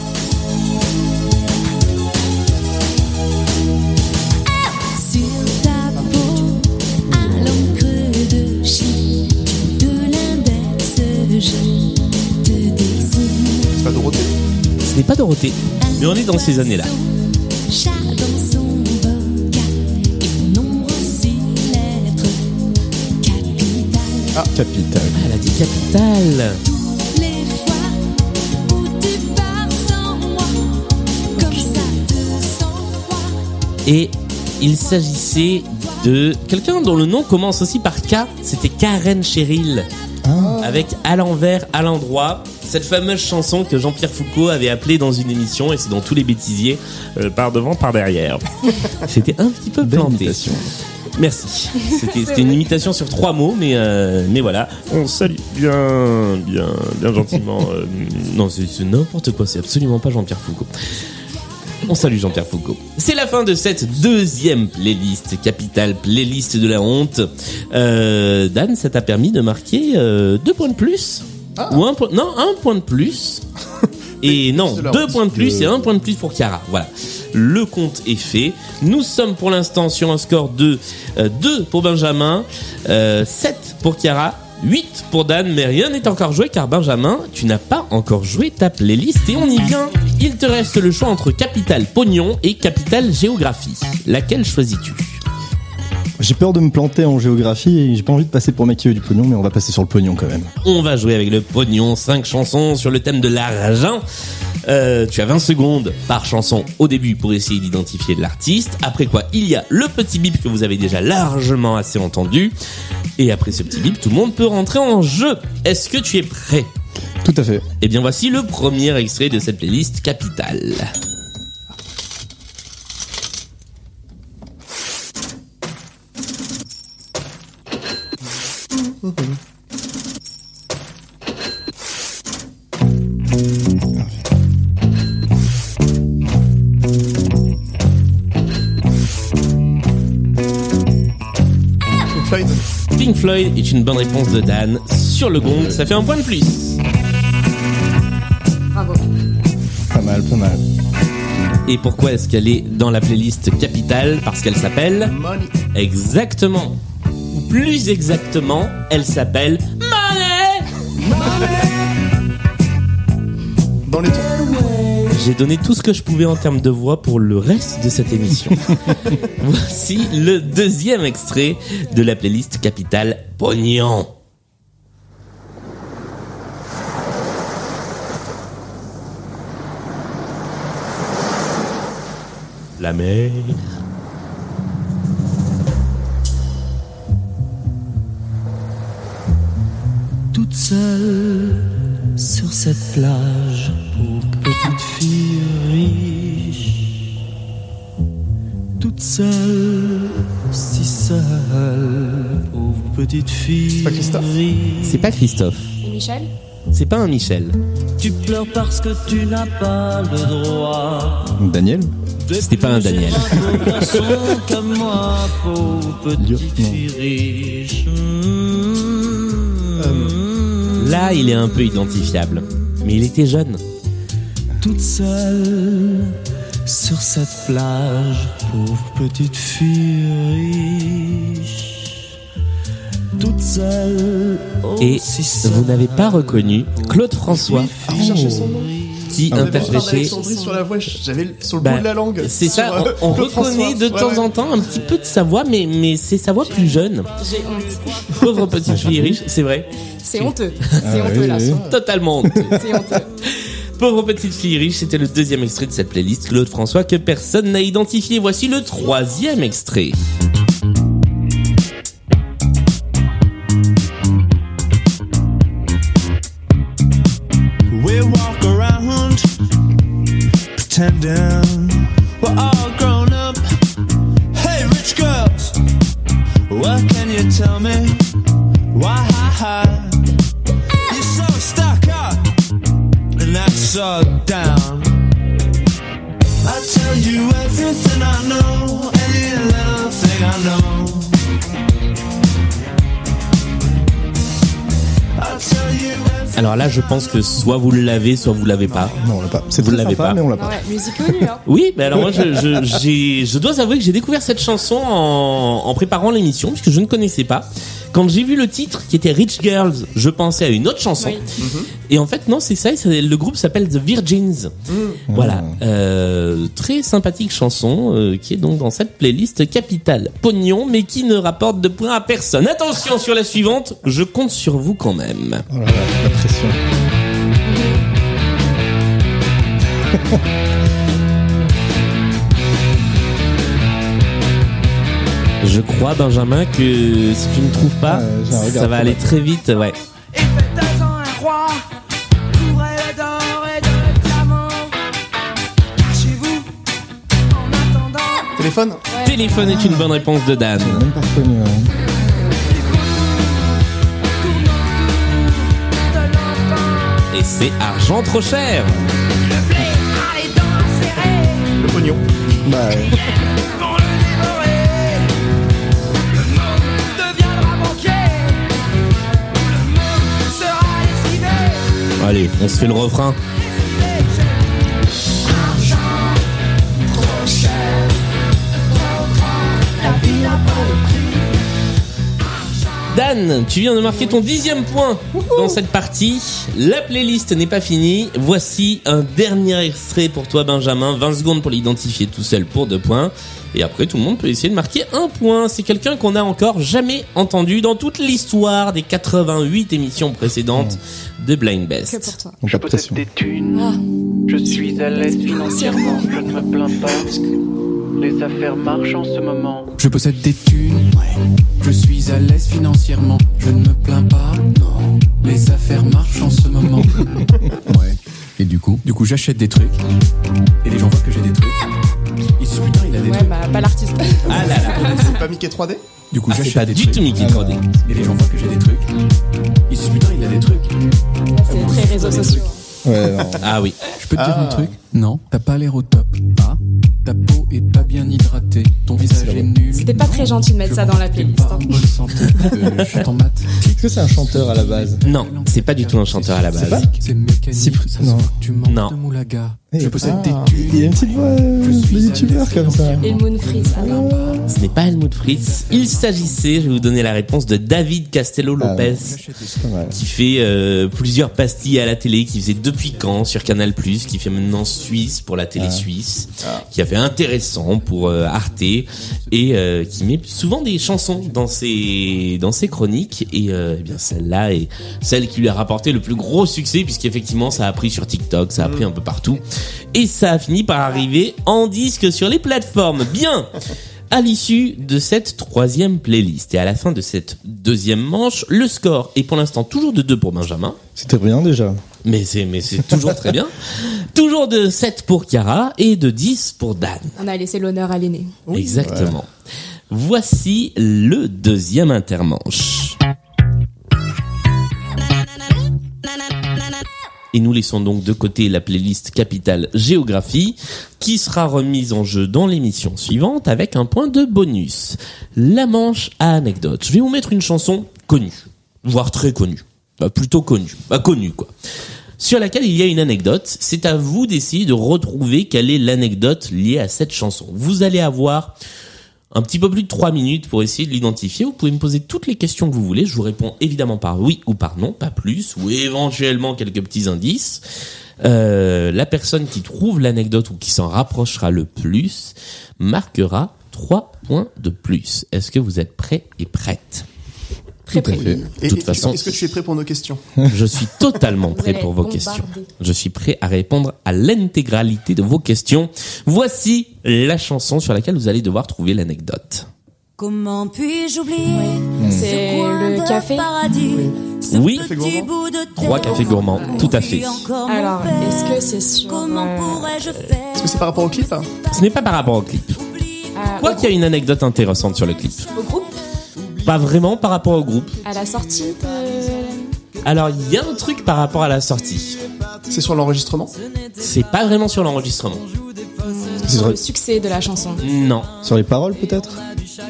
Pas Dorothée. Mais on est dans ces années-là. Capitale. Capital. Ah, elle a dit Capital. Et il s'agissait de quelqu'un dont le nom commence aussi par K. C'était Karen Cheryl. Avec à l'envers, à l'endroit. Cette fameuse chanson que Jean-Pierre Foucault avait appelée dans une émission, et c'est dans tous les bêtisiers, euh, par devant, par derrière. [LAUGHS] C'était un petit peu Belle planté. imitation. Merci. C'était une imitation sur trois mots, mais euh, mais voilà. On salue bien, bien, bien gentiment. euh, [LAUGHS] non, c'est c'est n'importe quoi. C'est absolument pas Jean-Pierre Foucault. On salue Jean-Pierre Foucault. C'est la fin de cette deuxième playlist, capitale playlist de la honte. Euh, Dan, ça t'a permis de marquer euh, deux points de plus? Ou un point Non, un point de plus. [LAUGHS] Et non, de deux points de plus Euh, et un point de plus pour Chiara. Voilà. Le compte est fait. Nous sommes pour l'instant sur un score de euh, 2 pour Benjamin, euh, 7 pour Chiara, 8 pour Dan, mais rien n'est encore joué car Benjamin, tu n'as pas encore joué ta playlist et on y vient. Il te reste le choix entre Capital Pognon et Capital Géographie. Laquelle choisis-tu? J'ai peur de me planter en géographie et j'ai pas envie de passer pour un mec qui veut du pognon, mais on va passer sur le pognon quand même. On va jouer avec le pognon, 5 chansons sur le thème de l'argent. Euh, tu as 20 secondes par chanson au début pour essayer d'identifier l'artiste. Après quoi, il y a le petit bip que vous avez déjà largement assez entendu. Et après ce petit bip, tout le monde peut rentrer en jeu. Est-ce que tu es prêt? Tout à fait. Eh bien voici le premier extrait de cette playlist capitale. Floyd est une bonne réponse de Dan sur le gong. Ça fait un point de plus. Bravo. Pas mal, pas mal. Et pourquoi est-ce qu'elle est dans la playlist capitale? Parce qu'elle s'appelle Money. exactement, ou plus exactement, elle s'appelle Money. Dans les tons. J'ai donné tout ce que je pouvais en termes de voix pour le reste de cette émission. [LAUGHS] Voici le deuxième extrait de la playlist capitale Pognon. La mer. toute seule sur cette plage, petite fille riche. Toute seule, si seule, pauvre petite fille pas Christophe riche. C'est pas Christophe. Et Michel C'est pas un Michel. Tu pleures parce que tu n'as pas le droit. Daniel C'était pas un Daniel. Comme [LAUGHS] moi, pauvre petite fille riche. Là, il est un peu identifiable. Mais il était jeune. Toute seule sur cette plage, pauvre petite fille riche. Toute seule. Et vous n'avez pas reconnu Claude François qui On parlé interprétait. sur la voix, j'avais sur le Bah, bout de la langue. C'est ça, euh, on, on Claude reconnaît de Ouais, temps ouais. en temps un petit peu de sa voix, mais, mais c'est sa voix plus jeune. J'ai honte. Pauvre petite fille riche, c'est vrai. C'est honteux. C'est Ah, honteux oui, là. oui. Totalement honteux. C'est honteux. Pauvre petite fille riche, c'était le deuxième extrait de cette playlist, Claude François, que personne n'a identifié. Voici le troisième extrait. We walk around? Why and that's so down? I tell you everything I know, any little thing I know. I tell you. Alors là, je pense que soit vous l'avez, soit vous l'avez pas. Non, on l'a pas. C'est Vous l'avez pas. mais on l'a pas. ouais, musique connue, hein. Oui, mais alors moi, je, je, j'ai- je dois avouer que j'ai découvert cette chanson en, en préparant l'émission, puisque je ne connaissais pas. Quand j'ai vu le titre qui était Rich Girls, je pensais à une autre chanson. Oui. Et en fait, non, c'est ça. Le groupe s'appelle The Virgins. Voilà, Euh, très sympathique chanson euh, qui est donc dans cette playlist capitale pognon, mais qui ne rapporte de points à personne. Attention sur la suivante, je compte sur vous quand même. Oh là là, [LAUGHS] Je crois Benjamin que si tu ne trouves pas, ça va aller très vite. Ouais. Téléphone Téléphone est une bonne réponse de Dan. J'ai même pas reconnu. ouais. Et c'est argent trop cher. Le pognon. Bah, ouais. Allez, on se fait le refrain. Dan, tu viens de marquer ton dixième point dans cette partie. La playlist n'est pas finie. Voici un dernier extrait pour toi, Benjamin. 20 secondes pour l'identifier tout seul pour deux points. Et après, tout le monde peut essayer de marquer un point. C'est quelqu'un qu'on n'a encore jamais entendu dans toute l'histoire des 88 émissions précédentes de Blind Que Best. pour toi. Je possède des thunes, je suis à l'aise financièrement, je ne me plains pas. Les affaires marchent en ce moment. Je possède des thunes, je suis à l'aise financièrement, je ne me plains pas, non. Les affaires marchent en ce moment. [LAUGHS] ouais. Et du coup, du coup, j'achète des trucs, et les gens voient que j'ai des trucs. Ils se disent putain, il a des Ouais, trucs. bah, pas l'artiste. Ah là là. C'est pas Mickey 3D [LAUGHS] Du coup, Ah, j'achète pas des du trucs. tout Mickey Ah, non. 3D. Et les gens voient que j'ai des trucs. Ils se disent putain, il a des trucs. C'est très réseaux sociaux. Ouais, non. Ah oui. Je peux te dire Ah. un truc? Non, t'as pas l'air au top. Ah, ta peau est pas bien hydratée, ton visage est nul. C'était pas très gentil de mettre ça dans la playlist. pas en bonne santé. [LAUGHS] Je suis en maths. Est-ce que c'est un chanteur à la base Non, c'est pas du tout un chanteur à la base. C'est mécanique, non. tu manques Non. de moulaga. Eh, Je possède ah, des. Il y a une petite voix euh, Je suis de youtubeur comme ça. Moon Freeze. Ah non. Ce n'est pas Helmut Fritz. Il s'agissait, je vais vous donner la réponse, de David Castello Lopez. Pas qui fait euh, plusieurs pastilles à la télé, qui faisait depuis quand sur Canal+, qui fait maintenant Suisse pour la télé Ah. suisse, qui a fait intéressant pour euh, Arte et euh, qui met souvent des chansons dans ses dans ses chroniques et euh, eh bien celle-là est celle qui lui a rapporté le plus gros succès puisqu'effectivement ça a pris sur TikTok, ça a pris un peu partout et ça a fini par arriver en disque sur les plateformes. Bien. À l'issue de cette troisième playlist et à la fin de cette deuxième manche, le score est pour l'instant toujours de 2 pour Benjamin. C'était rien déjà. Mais c'est, mais c'est toujours très bien. [LAUGHS] Toujours de 7 pour Chiara et de 10 pour Dan. On a laissé l'honneur à l'aîné. Exactement. Voici le deuxième intermanche. Et nous laissons donc de côté la playlist capitale géographie qui sera remise en jeu dans l'émission suivante avec un point de bonus. La manche à anecdote. Je vais vous mettre une chanson connue, voire très connue. Bah, plutôt connue. Bah, connue quoi. Sur laquelle il y a une anecdote. C'est à vous d'essayer de retrouver quelle est l'anecdote liée à cette chanson. Vous allez avoir un petit peu plus de 3 minutes pour essayer de l'identifier. Vous pouvez me poser toutes les questions que vous voulez. Je vous réponds évidemment par oui ou par non, pas plus, ou éventuellement quelques petits indices. Euh, la personne qui trouve l'anecdote ou qui s'en rapprochera le plus marquera 3 points de plus. Est-ce que vous êtes prêts et prêtes? Très toute et- façon- Est-ce que tu es prêt pour nos questions? Je suis totalement prêt pour vos questions. Je suis prêt à répondre à l'intégralité de vos questions. Voici la chanson sur laquelle vous allez devoir trouver l'anecdote. Comment puis-je oublier C'est ce coin le de café paradis, ce Oui. petit Café bout de Trois cafés gourmands, tout à fait. Alors, est-ce que c'est sur. Comment euh, pourrais-je faire Est-ce que c'est par rapport au clip hein? Ce n'est pas par rapport au clip. à- Quoi qu'il y a une anecdote intéressante sur le clip. au groupe? Pas vraiment par rapport au groupe. À la sortie de. Alors, il y a un truc par rapport à la sortie. C'est sur l'enregistrement? C'est pas vraiment sur l'enregistrement. sur sur- le succès de la chanson. Non. Sur les paroles peut-être?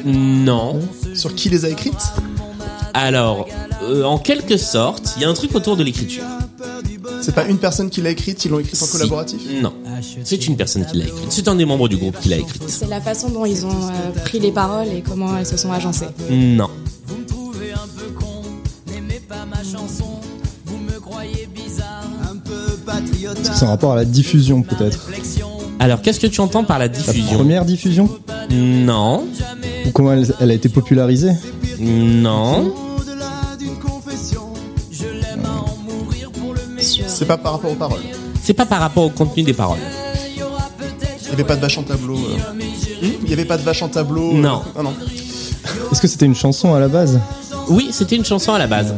Non. Sur qui les a écrites? Alors, euh, en quelque sorte, il y a un truc autour de l'écriture. C'est pas une personne qui l'a écrite, ils l'ont écrite en Si. collaboratif? Non. C'est une personne qui l'a écrite. C'est un des membres du groupe qui l'a écrite. C'est la façon dont ils ont euh, pris les paroles et comment elles se sont agencées. Non. Est-ce que c'est en rapport à la diffusion peut-être Alors, qu'est-ce que tu entends par la La diffusion? première diffusion? Non. Ou comment elle, elle a été popularisée? Non. C'est pas par rapport aux paroles. C'est pas par rapport au contenu des paroles. Il y avait pas de vache en tableau. euh. Il y avait pas de vache en tableau. euh. Non. Ah non. Est-ce que c'était une chanson à la base? Oui, c'était une chanson à la base.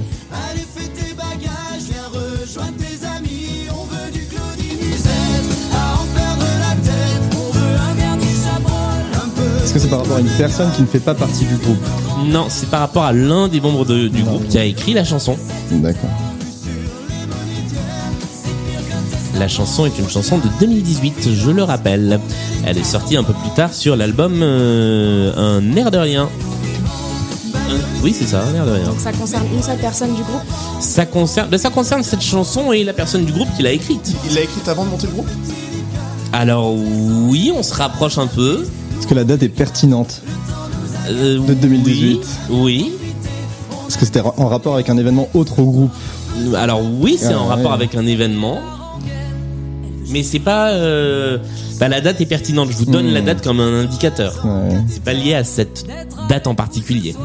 Est-ce que c'est par rapport à une personne qui ne fait pas partie du groupe? Non, c'est par rapport à l'un des membres de- du groupe qui a écrit la chanson. D'accord. La chanson est une chanson de 2018, je le rappelle. Elle est sortie un peu plus tard sur l'album euh, Un air de rien. Oui, c'est ça, un air de rien. Donc ça concerne une seule personne du groupe. Ça concerne, ben, ça concerne cette chanson et la personne du groupe qui l'a écrite. Il l'a écrite avant de monter le groupe? Alors oui, on se rapproche un peu. Est-ce que la date est pertinente Euh, De 2018. Oui. Est-ce que c'était en rapport avec un événement autre au groupe? Alors oui, c'est Ah, en ouais. rapport avec un événement. Mais c'est pas... euh, bah, la date est pertinente, je vous donne Hmm. la date comme un indicateur. Ouais. C'est pas lié à cette date en particulier.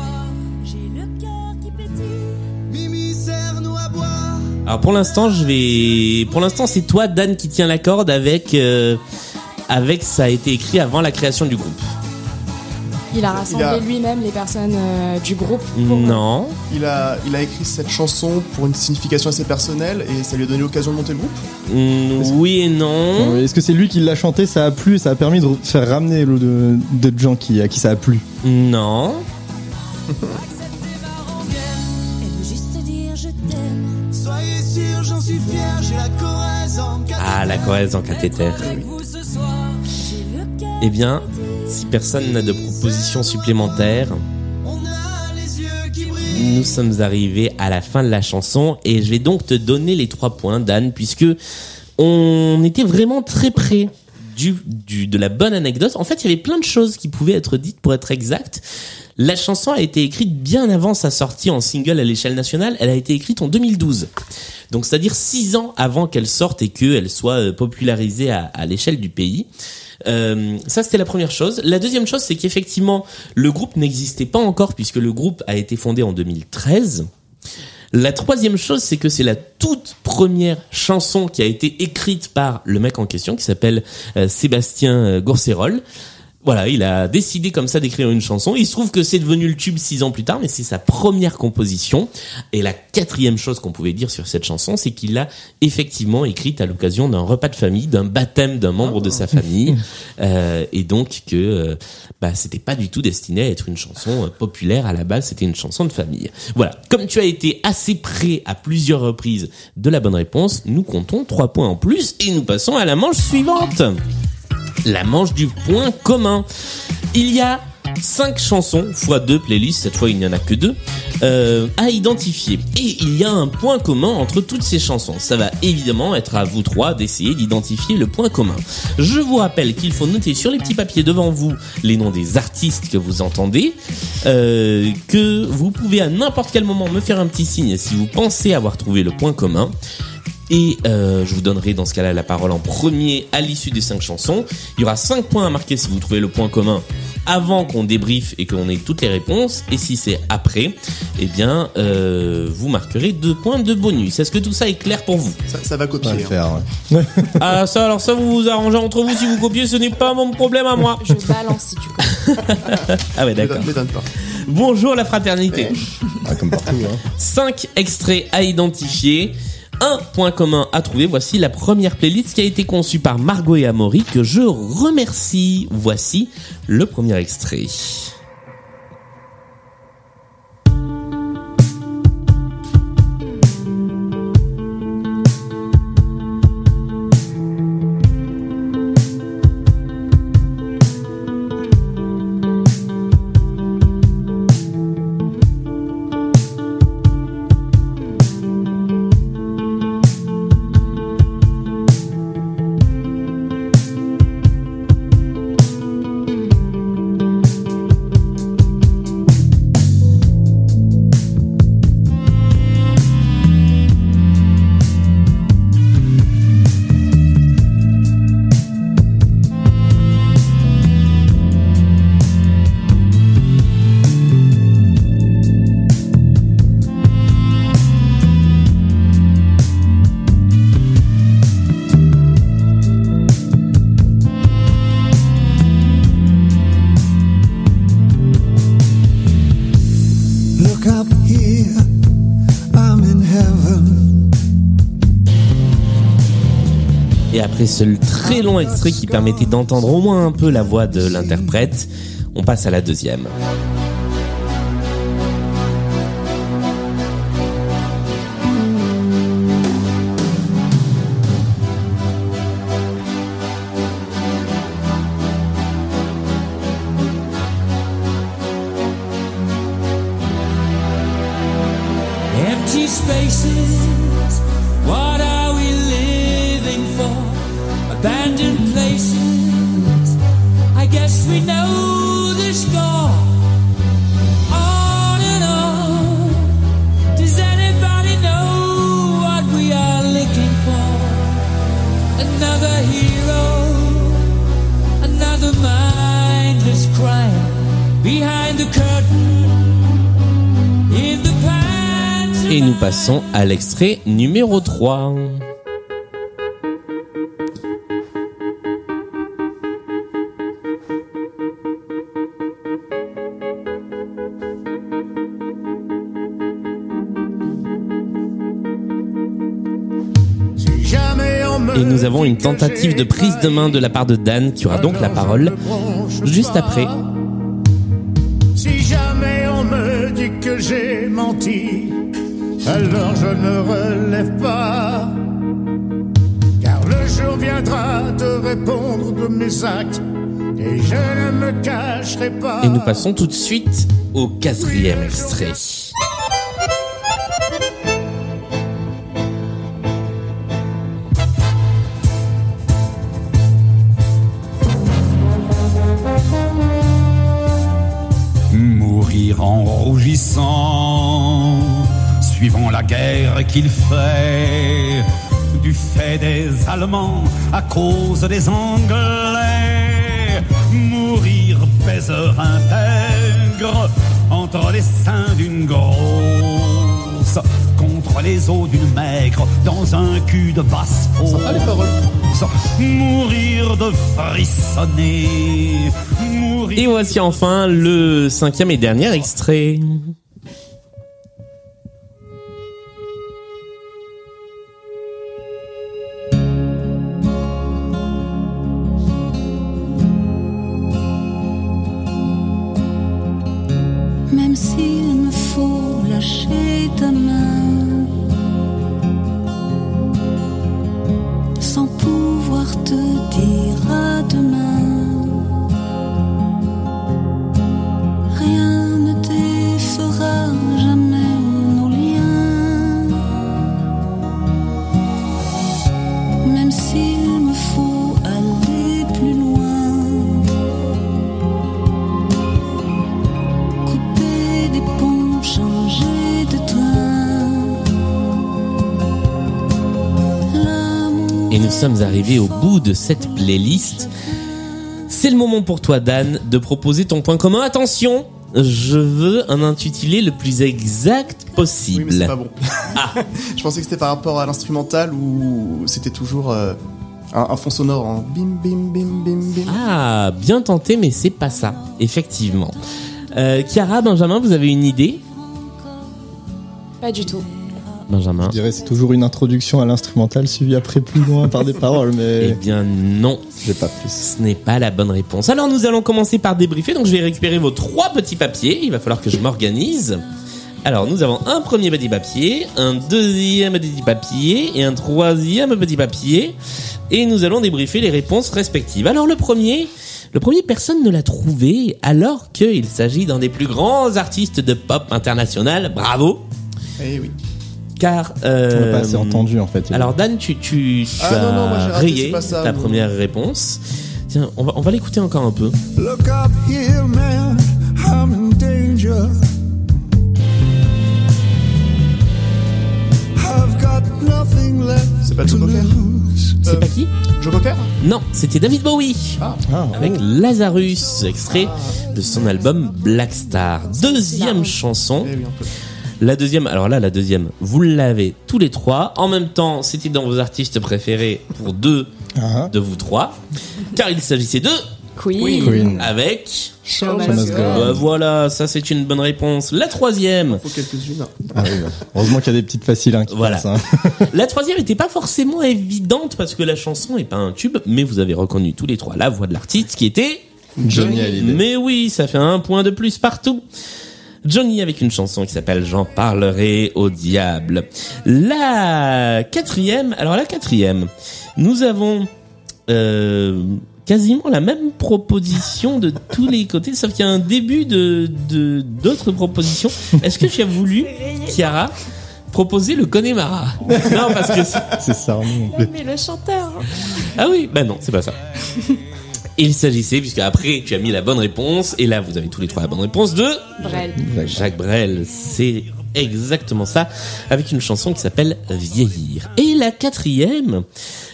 Alors pour l'instant, je vais. Pour l'instant, c'est toi, Dan, qui tient la corde avec euh, avec ça a été écrit avant la création du groupe. Il a rassemblé a- lui-même les personnes euh, du groupe. pour- Non. il a, il a écrit cette chanson pour une signification assez personnelle et ça lui a donné l'occasion de monter le groupe Mm, oui et non. Est-ce que c'est lui qui l'a chanté, ça a plu et ça a permis de faire ramener le- de- d'autres gens qui, à qui ça a plu Non. Ah, la Corrèze en cathéter. Eh bien, si personne n'a de propositions supplémentaires, nous sommes arrivés à la fin de la chanson et je vais donc te donner les trois points, Dan, puisque on était vraiment très près du, du, de la bonne anecdote. En fait, il y avait plein de choses qui pouvaient être dites pour être exactes. La chanson a été écrite bien avant sa sortie en single à l'échelle nationale. Elle a été écrite en 2012. Donc, c'est-à-dire six ans avant qu'elle sorte et qu'elle soit euh, popularisée à, à l'échelle du pays. Euh, ça, c'était la première chose. La deuxième chose, c'est qu'effectivement, le groupe n'existait pas encore puisque le groupe a été fondé en 2013. La troisième chose, c'est que c'est la toute première chanson qui a été écrite par le mec en question, qui s'appelle euh, Sébastien euh, Gourcerol. Voilà, il a décidé comme ça d'écrire une chanson. Il se trouve que c'est devenu le tube six ans plus tard, mais c'est sa première composition. Et la quatrième chose qu'on pouvait dire sur cette chanson, c'est qu'il l'a effectivement écrite à l'occasion d'un repas de famille, d'un baptême d'un membre de sa famille, [LAUGHS] Euh, et donc que euh, bah, c'était pas du tout destiné à être une chanson euh, populaire à la base, c'était une chanson de famille. Voilà, comme tu as été assez près à plusieurs reprises de la bonne réponse, nous comptons trois points en plus et nous passons à la manche suivante la manche du point commun. Il y a cinq chansons fois deux playlists, cette fois il n'y en a que deux, euh, à identifier. Et il y a un point commun entre toutes ces chansons. Ça va évidemment être à vous trois d'essayer d'identifier le point commun. Je vous rappelle qu'il faut noter sur les petits papiers devant vous les noms des artistes que vous entendez, euh, que vous pouvez à n'importe quel moment me faire un petit signe si vous pensez avoir trouvé le point commun. Et euh, je vous donnerai dans ce cas-là la parole en premier à l'issue des cinq chansons. Il y aura cinq points à marquer si vous trouvez le point commun avant qu'on débriefe et qu'on ait toutes les réponses. Et si c'est après, eh bien, euh, vous marquerez deux points de bonus. Est-ce que tout ça est clair pour vous? Ça, ça va copier. Hein. faire, ouais. [LAUGHS] Ah ça, alors ça vous vous arrangez entre vous. Si vous copiez, ce n'est pas mon problème à moi. Je balance si tu peux. Ah ouais, d'accord. pas. Bonjour la fraternité. Ah, comme partout. Hein. 5 extraits à identifier, un point commun à trouver. Voici la première playlist qui a été conçue par Margot et Amaury que je remercie. Voici le premier extrait. Ce très long extrait qui permettait d'entendre au moins un peu la voix de l'interprète, On passe à la deuxième. Et nous passons à l'extrait numéro 3. Et nous avons une tentative de prise de main de la part de Dan qui aura donc la parole juste après. Que j'ai menti, alors je ne relève pas. Car le jour viendra de répondre de mes actes, et je ne me cacherai pas. Et nous passons tout de suite au quatrième extrait. Suivant la guerre qu'il fait, du fait des Allemands à cause des Anglais. Mourir baiseur intègre entre les seins d'une grosse, contre les os d'une maigre, dans un cul de basse Sympa les paroles. Mourir de. Et voici enfin le cinquième et dernier extrait. Sommes arrivés au bout de cette playlist. C'est le moment pour toi, Dan, de proposer ton point commun. Attention, je veux un intitulé le plus exact possible. Oui, mais c'est pas bon. [LAUGHS] je pensais que c'était par rapport à l'instrumental où c'était toujours euh, un, un fond sonore en bim bim bim bim bim. Ah, bien tenté, mais c'est pas ça, effectivement. Euh, Chiara, Benjamin, vous avez une idée? Pas du tout. Benjamin Je dirais c'est toujours une introduction à l'instrumental suivie après plus loin par des paroles, [LAUGHS] Eh mais bien non. j'ai pas plus. Ce n'est pas la bonne réponse. Alors nous allons commencer par débriefer. Donc je vais récupérer vos trois petits papiers. Il va falloir que je m'organise. Alors nous avons un premier petit papier, un deuxième petit papier et un troisième petit papier. Et nous allons débriefer les réponses respectives. Alors le premier, le premier personne ne l'a trouvé alors qu'il s'agit d'un des plus grands artistes de pop international. Bravo. Eh oui. Car On euh, pas assez entendu en fait. alors Dan, tu, tu, tu Ah, as non, non, moi, j'ai raté, rayé c'est pas ça, ta première réponse. Tiens, on va, on va l'écouter encore un peu. Look up here, man, I'm in danger. I've got nothing left C'est pas Joe Cocker C'est pas qui Joe Cocker Non, c'était David Bowie. Ah. Avec Lazarus, extrait de son album Black Star. Deuxième chanson. Eh oui. La deuxième, alors là, la deuxième, vous l'avez tous les trois. En même temps, c'était dans vos artistes préférés pour deux Ah, de vous trois. Car il s'agissait de Queen. Queen. avec. Show Show must must go. go. Bah voilà, ça c'est une bonne réponse. La troisième. Faut quelques-unes. Ah oui, bah. Heureusement qu'il y a des petites faciles hein, qui Voilà. passent, hein. [LAUGHS] La troisième était pas forcément évidente parce que la chanson est pas un tube, mais vous avez reconnu tous les trois la voix de l'artiste qui était Johnny Hallyday. Mais oui, ça fait un point de plus partout. Johnny avec une chanson qui s'appelle J'en parlerai au diable. La quatrième, alors la quatrième, nous avons euh, quasiment la même proposition de [LAUGHS] tous les côtés, sauf qu'il y a un début de de- d'autres propositions. Est-ce que tu as voulu, Chiara, proposer le Connemara? Non, parce que c'est- C'est ça, non. Mais le chanteur. ah oui, bah non, c'est pas ça. [LAUGHS] Il s'agissait, puisque après tu as mis la bonne réponse, et là vous avez tous les trois la bonne réponse de Brel. Jacques Brel. C'est exactement ça, avec une chanson qui s'appelle Vieillir. Et la quatrième,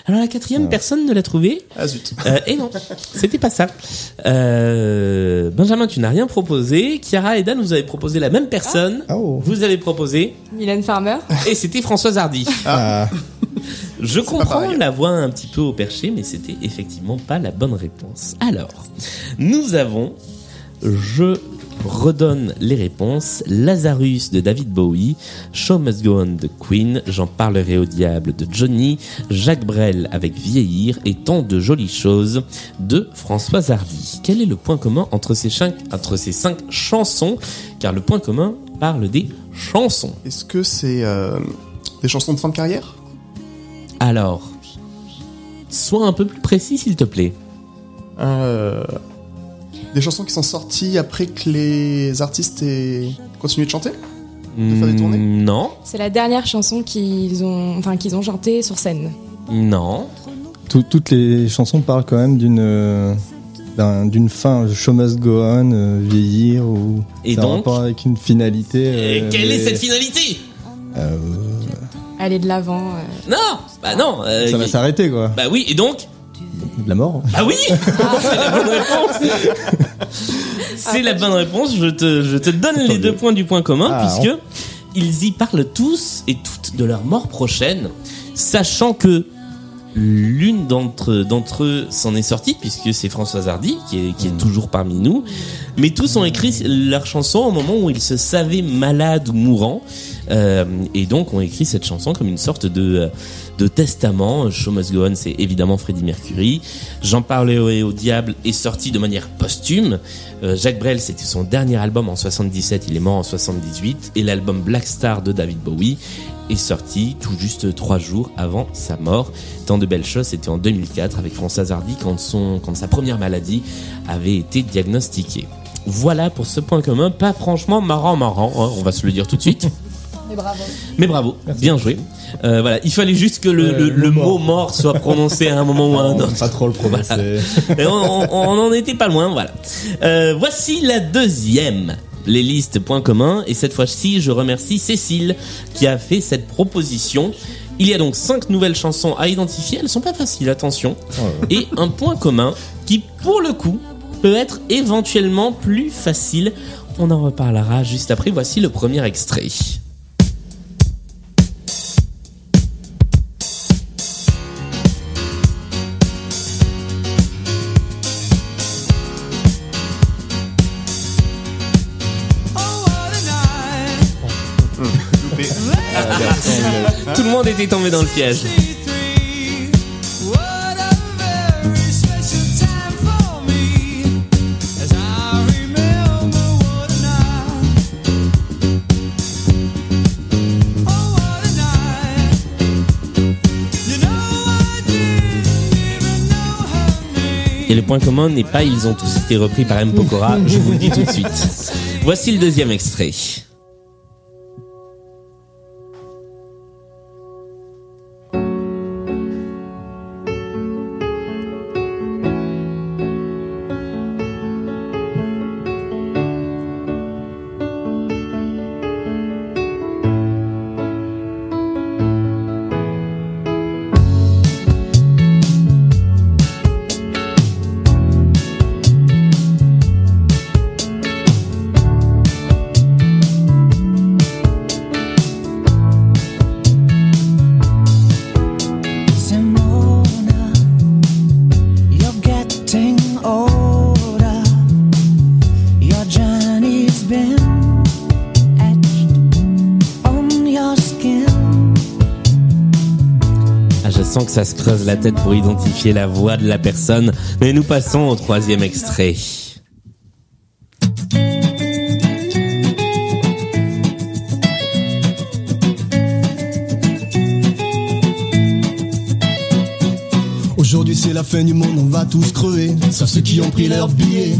alors la quatrième, personne ne l'a trouvée. Ah zut. Euh, et non, c'était pas ça. Euh, Benjamin, tu n'as rien proposé. Chiara et Dan, vous avez proposé la même personne. Oh. Vous avez proposé, Mylène Farmer. et c'était Françoise Hardy. Ah, [LAUGHS] Je comprends la voix un petit peu au perché, mais c'était effectivement pas la bonne réponse. Alors, nous avons, je redonne les réponses, Lazarus de David Bowie, Show Must Go On de Queen, J'en parlerai au diable de Johnny, Jacques Brel avec Vieillir et tant de jolies choses de Françoise Hardy. Quel est le point commun entre ces cinq, entre ces cinq chansons? Car le point commun parle des chansons. Est-ce que c'est euh, des chansons de fin de carrière? Alors, sois un peu plus précis s'il te plaît. Euh, Des chansons qui sont sorties après que les artistes aient continué de chanter? De faire des tournées? Mm, Non, C'est la dernière chanson qu'ils ont, enfin qu'ils ont chantée sur scène. non. tout- toutes les chansons parlent quand même d'une euh, d'un- d'une fin, Show Must Go On, euh, vieillir ou. Et c'est un donc rapport avec une finalité. Et euh, quelle est mais- cette finalité? Euh, Aller de l'avant. euh. Non, bah non. euh, Ça va y- s'arrêter quoi. Bah oui, et donc De la mort. Bah oui [LAUGHS] C'est la bonne réponse C'est la bonne réponse, je te, je te donne les deux points du point commun, Ah, puisque ils y parlent tous et toutes de leur mort prochaine, sachant que l'une d'entre d'entre eux s'en est sortie, puisque c'est Françoise Hardy, qui est, qui est toujours parmi nous, mais tous ont écrit leur chanson au moment où ils se savaient malades ou mourants, euh, et donc ont écrit cette chanson comme une sorte de... testament. Show Must Go On, c'est évidemment Freddie Mercury. J'en parlais au, diable est sorti de manière posthume. Euh, Jacques Brel, c'était son dernier album en 77, il est mort en 78. Et l'album Black Star de David Bowie est sorti tout juste trois jours avant sa mort. Tant de belles choses, c'était en 2004 avec Françoise Hardy quand, son, quand sa première maladie avait été diagnostiquée. Voilà pour ce point commun, pas franchement marrant marrant, hein, on va se le dire tout de suite. [LAUGHS] Mais bravo. Mais bravo, bien joué. Euh, voilà, il fallait juste que le, Ouais, le- le le mot mort soit prononcé à un moment ou à un autre. Pas trop le prononcer. [LAUGHS] On, on- on en était pas loin, voilà. Euh, voici la deuxième. Les listes points communs. Et cette fois-ci, je remercie Cécile qui a fait cette proposition. Il y a donc cinq nouvelles chansons à identifier. Elles sont pas faciles, attention. Et un point commun qui, pour le coup, peut être éventuellement plus facile. On en reparlera juste après. Voici le premier extrait. Tombé dans le piège. Et le point commun n'est pas ils ont tous été repris par M. Pokora, je vous le dis tout de suite. Voici le deuxième extrait. Ça se creuse la tête pour identifier la voix de la personne, mais nous passons au troisième extrait. Aujourd'hui c'est la fin du monde, on va tous crever, sauf ceux qui ont pris leur billet.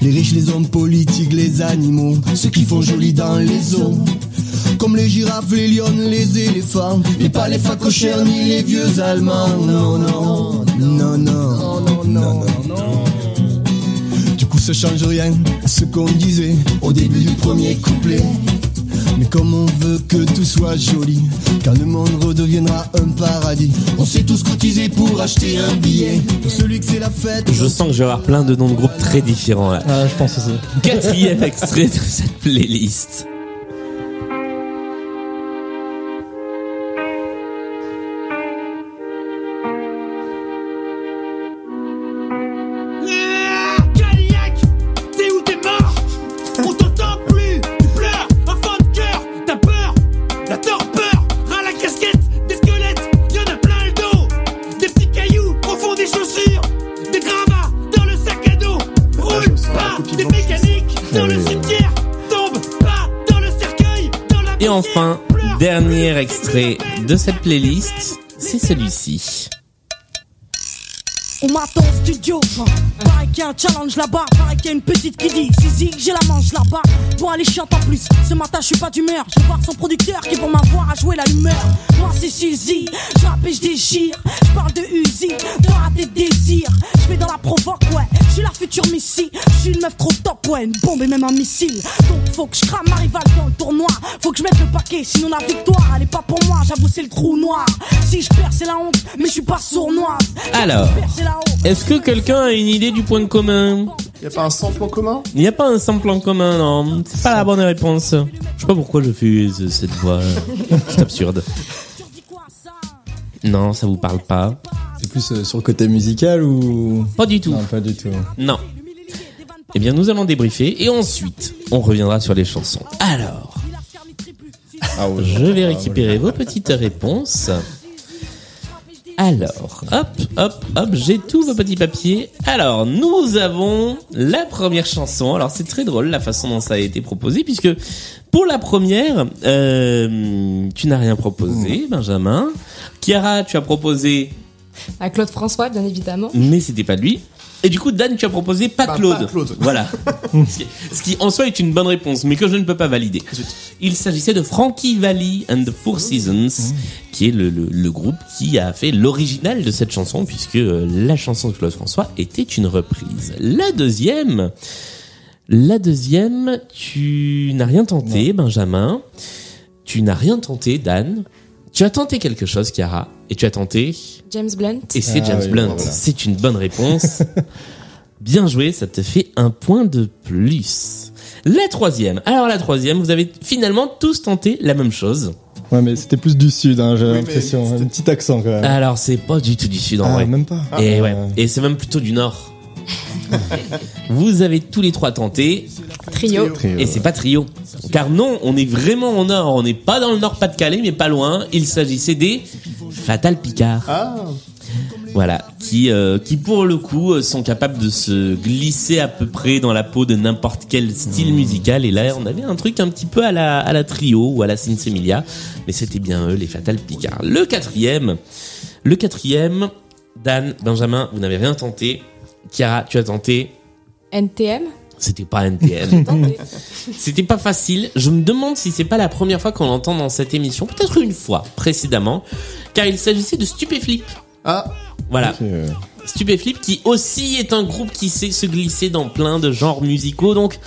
Les riches, les hommes politiques, les animaux, ceux qui font joli dans les eaux. Comme les girafes, les lions, les éléphants, mais pas les facochères ni les vieux allemands. Non, non, non, non, non, non, non. Du coup, ça change rien à ce qu'on disait au début du premier couplet. Mais comme on veut que tout soit joli, quand le monde redeviendra un paradis, on s'est tous cotisés pour acheter un billet. Pour celui que c'est la fête. Je sens que je vais avoir plein de noms de groupes très différents là. Ah, je pense aussi. Quatrième extrait de cette playlist. De cette playlist, c'est celui-ci. Studio, hein. pareil qu'il y a un challenge là-bas, pareil qu'il y a une petite qui dit Zizi, j'ai la manche là-bas. Bon, allez, chiante en plus. Ce matin, je suis pas d'humeur. Je vais voir son producteur qui, pour m'avoir, a joué la humeur. Moi, c'est Suzy, je rappe et je déchire. Je parle de Uzi, de rater des désirs. Je vais dans la provoque, ouais. Je suis la future Missy. Je suis une meuf trop top, ouais. Une bombe et même un missile. Donc, faut que je crame ma rivale dans le tournoi. Faut que je mette le paquet, sinon la victoire, elle est pas pour moi. J'avoue, c'est le trou noir. Si je perds, c'est la honte, mais je suis pas sournoise. Alors, est-ce que quelqu'un a une idée du point commun Y a pas un sample en commun? Il n'y a pas un sample en commun, non. C'est pas la bonne réponse. Je sais pas pourquoi je fais ce- cette voix. [LAUGHS] C'est absurde. Non, ça vous parle pas. C'est plus euh, sur le côté musical ou? Pas du tout. Non, pas du tout. Non. Eh bien, nous allons débriefer et ensuite, on reviendra sur les chansons. Alors, je vais récupérer vos petites réponses. Alors, hop, hop, hop, j'ai tous vos petits papiers. Alors, nous avons la première chanson. Alors, c'est très drôle la façon dont ça a été proposé, puisque pour la première, euh, tu n'as rien proposé, Benjamin. Chiara, tu as proposé, À Claude François, bien évidemment. mais c'était pas lui. Et du coup, Dan, tu as proposé pas Bah, Claude. pas Claude. Voilà. [LAUGHS] ce, qui, ce qui, en soi est une bonne réponse, mais que je ne peux pas valider. Il s'agissait de Frankie Valli and the Four Seasons, qui est le, le- le groupe qui a fait l'original de cette chanson, puisque euh, la chanson de Claude François était une reprise. La deuxième, la deuxième, tu n'as rien tenté, Benjamin. Tu n'as rien tenté, Dan. Tu as tenté quelque chose, Chiara, et tu as tenté James Blunt. et c'est Ah James oui, Blunt. voilà. C'est une bonne réponse. [LAUGHS] Bien joué, ça te fait un point de plus. La troisième. Alors la troisième, vous avez finalement tous tenté la même chose. Ouais, mais c'était plus du sud, hein, j'ai Oui, l'impression. Un petit accent quand même. Alors c'est pas du tout du sud en Ah, vrai. même pas. Et Ah. ouais. Et c'est même plutôt du nord. [LAUGHS] vous avez tous les trois tenté. Trio. Trio. Et c'est pas trio. Car non, on est vraiment au nord. On n'est pas dans le nord Pas-de-Calais, mais pas loin. Il s'agissait des Fatal Picard. Ah Voilà, qui euh, qui pour le coup euh, sont capables de se glisser à peu près dans la peau de n'importe quel style musical. Et là, on avait un truc un petit peu à la à la trio ou à la Sinsemilia, mais c'était bien eux, les Fatal Picard. Le quatrième, le quatrième, Dan, Benjamin, vous n'avez rien tenté. Chiara, tu as tenté. NTM. C'était pas NTM. [LAUGHS] C'était pas facile. Je me demande si c'est pas la première fois qu'on l'entend dans cette émission. Peut-être une fois précédemment, car il s'agissait de Stupéflip. Ah. Voilà. Euh, Stupéflip qui aussi est un groupe qui sait se glisser dans plein de genres musicaux, donc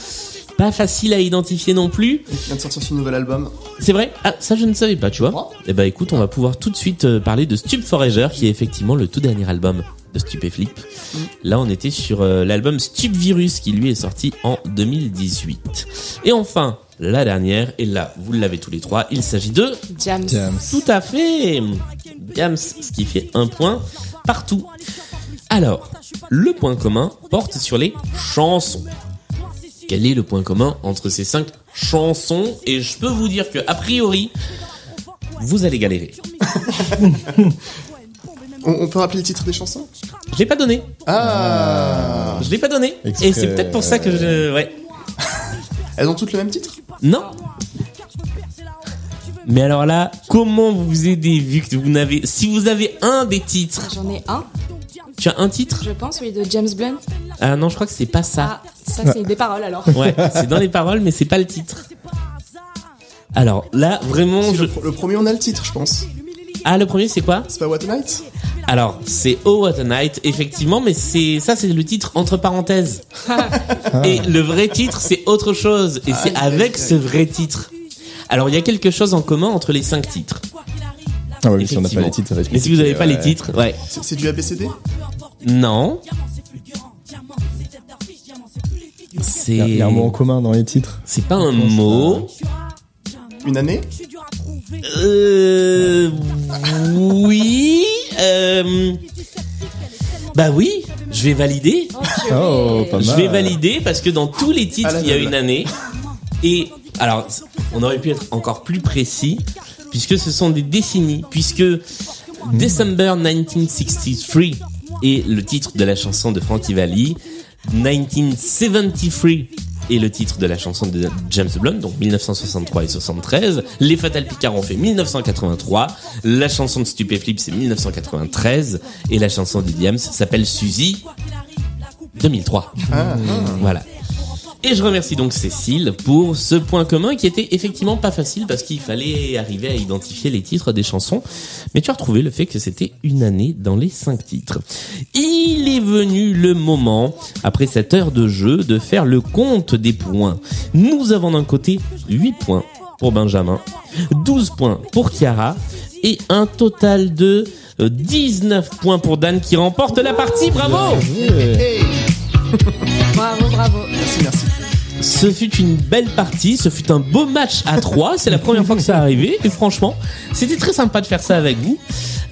pas facile à identifier non plus. Il vient de sortir son nouvel album. C'est vrai? Ah, ça je ne savais pas, tu vois. Eh ben écoute, on va pouvoir tout de suite euh, parler de Stup Forager, qui est effectivement le tout dernier album de Stupéflip. Là, on était sur euh, l'album Stup Virus, qui lui est sorti en 2018. Et enfin, la dernière, et là, vous l'avez tous les trois, il s'agit de... Jams. Tout à fait Jams, ce qui fait un point partout. Alors, le point commun porte sur les chansons. Quel est le point commun entre ces cinq chansons? Et je peux vous dire que, a priori, vous allez galérer. [LAUGHS] On, on peut rappeler le titre des chansons? Je l'ai pas donné. Ah Je l'ai pas donné. Exprès, Et c'est peut-être pour ça que je. Ouais. [LAUGHS] Elles ont toutes le même titre? Non. Mais alors là, comment vous aider vu que vous n'avez. Si vous avez un des titres. J'en ai un, Tu as un titre? Je pense, oui, de James Blunt. Ah non, je crois que c'est pas ça. Ah, ça, c'est des paroles alors. Ouais, c'est dans les paroles, mais c'est pas le titre. Alors là, vraiment, je. le, le premier, on a le titre, je pense. Ah, le premier, c'est quoi? C'est pas What a Night? Alors, c'est Oh What a Night, effectivement, mais c'est ça, c'est le titre entre parenthèses. [LAUGHS] Et le vrai titre, c'est autre chose, et c'est avec ce vrai titre. Alors, il y a quelque chose en commun entre les cinq titres. Ah ouais, mais si on n'a pas les titres, ça va être Mais si vous n'avez pas les titres, ouais. C'est du ABCD Non. C'est. il y a un mot en commun dans les titres? C'est pas un mot. Une année? Euh. Oui. Euh. Bah oui, je vais valider. Oh, pas mal. Je vais valider parce que dans tous les titres, il y a une année. Et alors, on aurait pu être encore plus précis puisque ce sont des décennies. Puisque December 1963 est le titre de la chanson de Frankie Valli. 1973 est le titre de la chanson de James Blunt, donc 1963 et 73. Les Fatal Picard ont fait 1983. La chanson de Stupéflip, c'est 1993. Et la chanson d'Idiams s'appelle Suzy 2003. Ah, Voilà. Et je remercie donc Cécile pour ce point commun qui était effectivement pas facile parce qu'il fallait arriver à identifier les titres des chansons. Mais tu as retrouvé le fait que c'était une année dans les cinq titres. Il est venu le moment, après cette heure de jeu, de faire le compte des points. Nous avons d'un côté 8 points pour Benjamin, 12 points pour Chiara et un total de euh, 19 points pour Dan qui remporte la partie. Bravo! [LAUGHS] Bravo, bravo. Merci, merci. Ce fut une belle partie, ce fut un beau match à 3, c'est la première fois que ça arrivait et franchement, c'était très sympa de faire ça avec vous.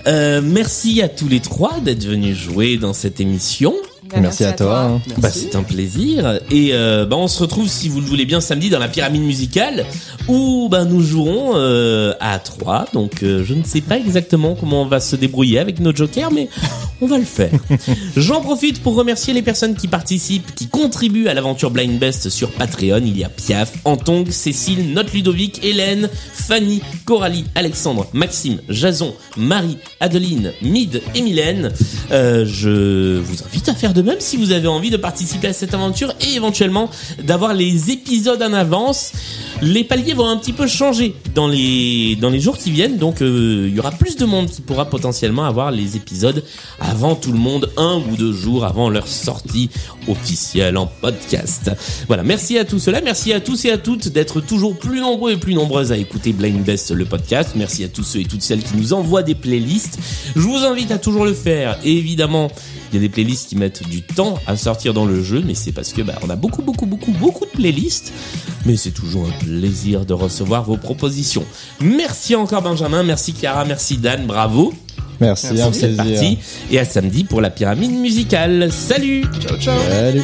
Euh, merci à tous les trois d'être venus jouer dans cette émission. Bah, Merci à toi. hein. Bah, c'est un plaisir. Et euh, bah, on se retrouve, si vous le voulez bien, samedi dans la pyramide musicale, où bah, nous jouerons euh, à 3. Donc euh, je ne sais pas exactement comment on va se débrouiller avec nos jokers, mais on va le faire. [LAUGHS] J'en profite pour remercier les personnes qui participent, qui contribuent à l'aventure Blind Best sur Patreon. Il y a Piaf, Antong, Cécile, Note Ludovic, Hélène, Fanny, Coralie, Alexandre, Maxime, Jason, Marie, Adeline, Mid et Mylène. Euh, je vous invite à faire de même si vous avez envie de participer à cette aventure et éventuellement d'avoir les épisodes en avance. Les paliers vont un petit peu changer dans les dans les jours qui viennent, donc euh, il y aura plus de monde qui pourra potentiellement avoir les épisodes avant tout le monde, un ou deux jours avant leur sortie officielle en podcast. Voilà, merci à tous cela, merci à tous et à toutes d'être toujours plus nombreux et plus nombreuses à écouter Blind Best le podcast. Merci à tous ceux et toutes celles qui nous envoient des playlists. Je vous invite à toujours le faire. Évidemment, il y a des playlists qui mettent du temps à sortir dans le jeu, mais c'est parce que bah, on a beaucoup, beaucoup, beaucoup, beaucoup de playlists. Mais c'est toujours un plaisir de recevoir vos propositions. Merci encore Benjamin, merci Chiara, merci Dan, bravo. Merci, cette plaisir. partie. Et à samedi pour la pyramide musicale. Salut Ciao, ciao. Salut.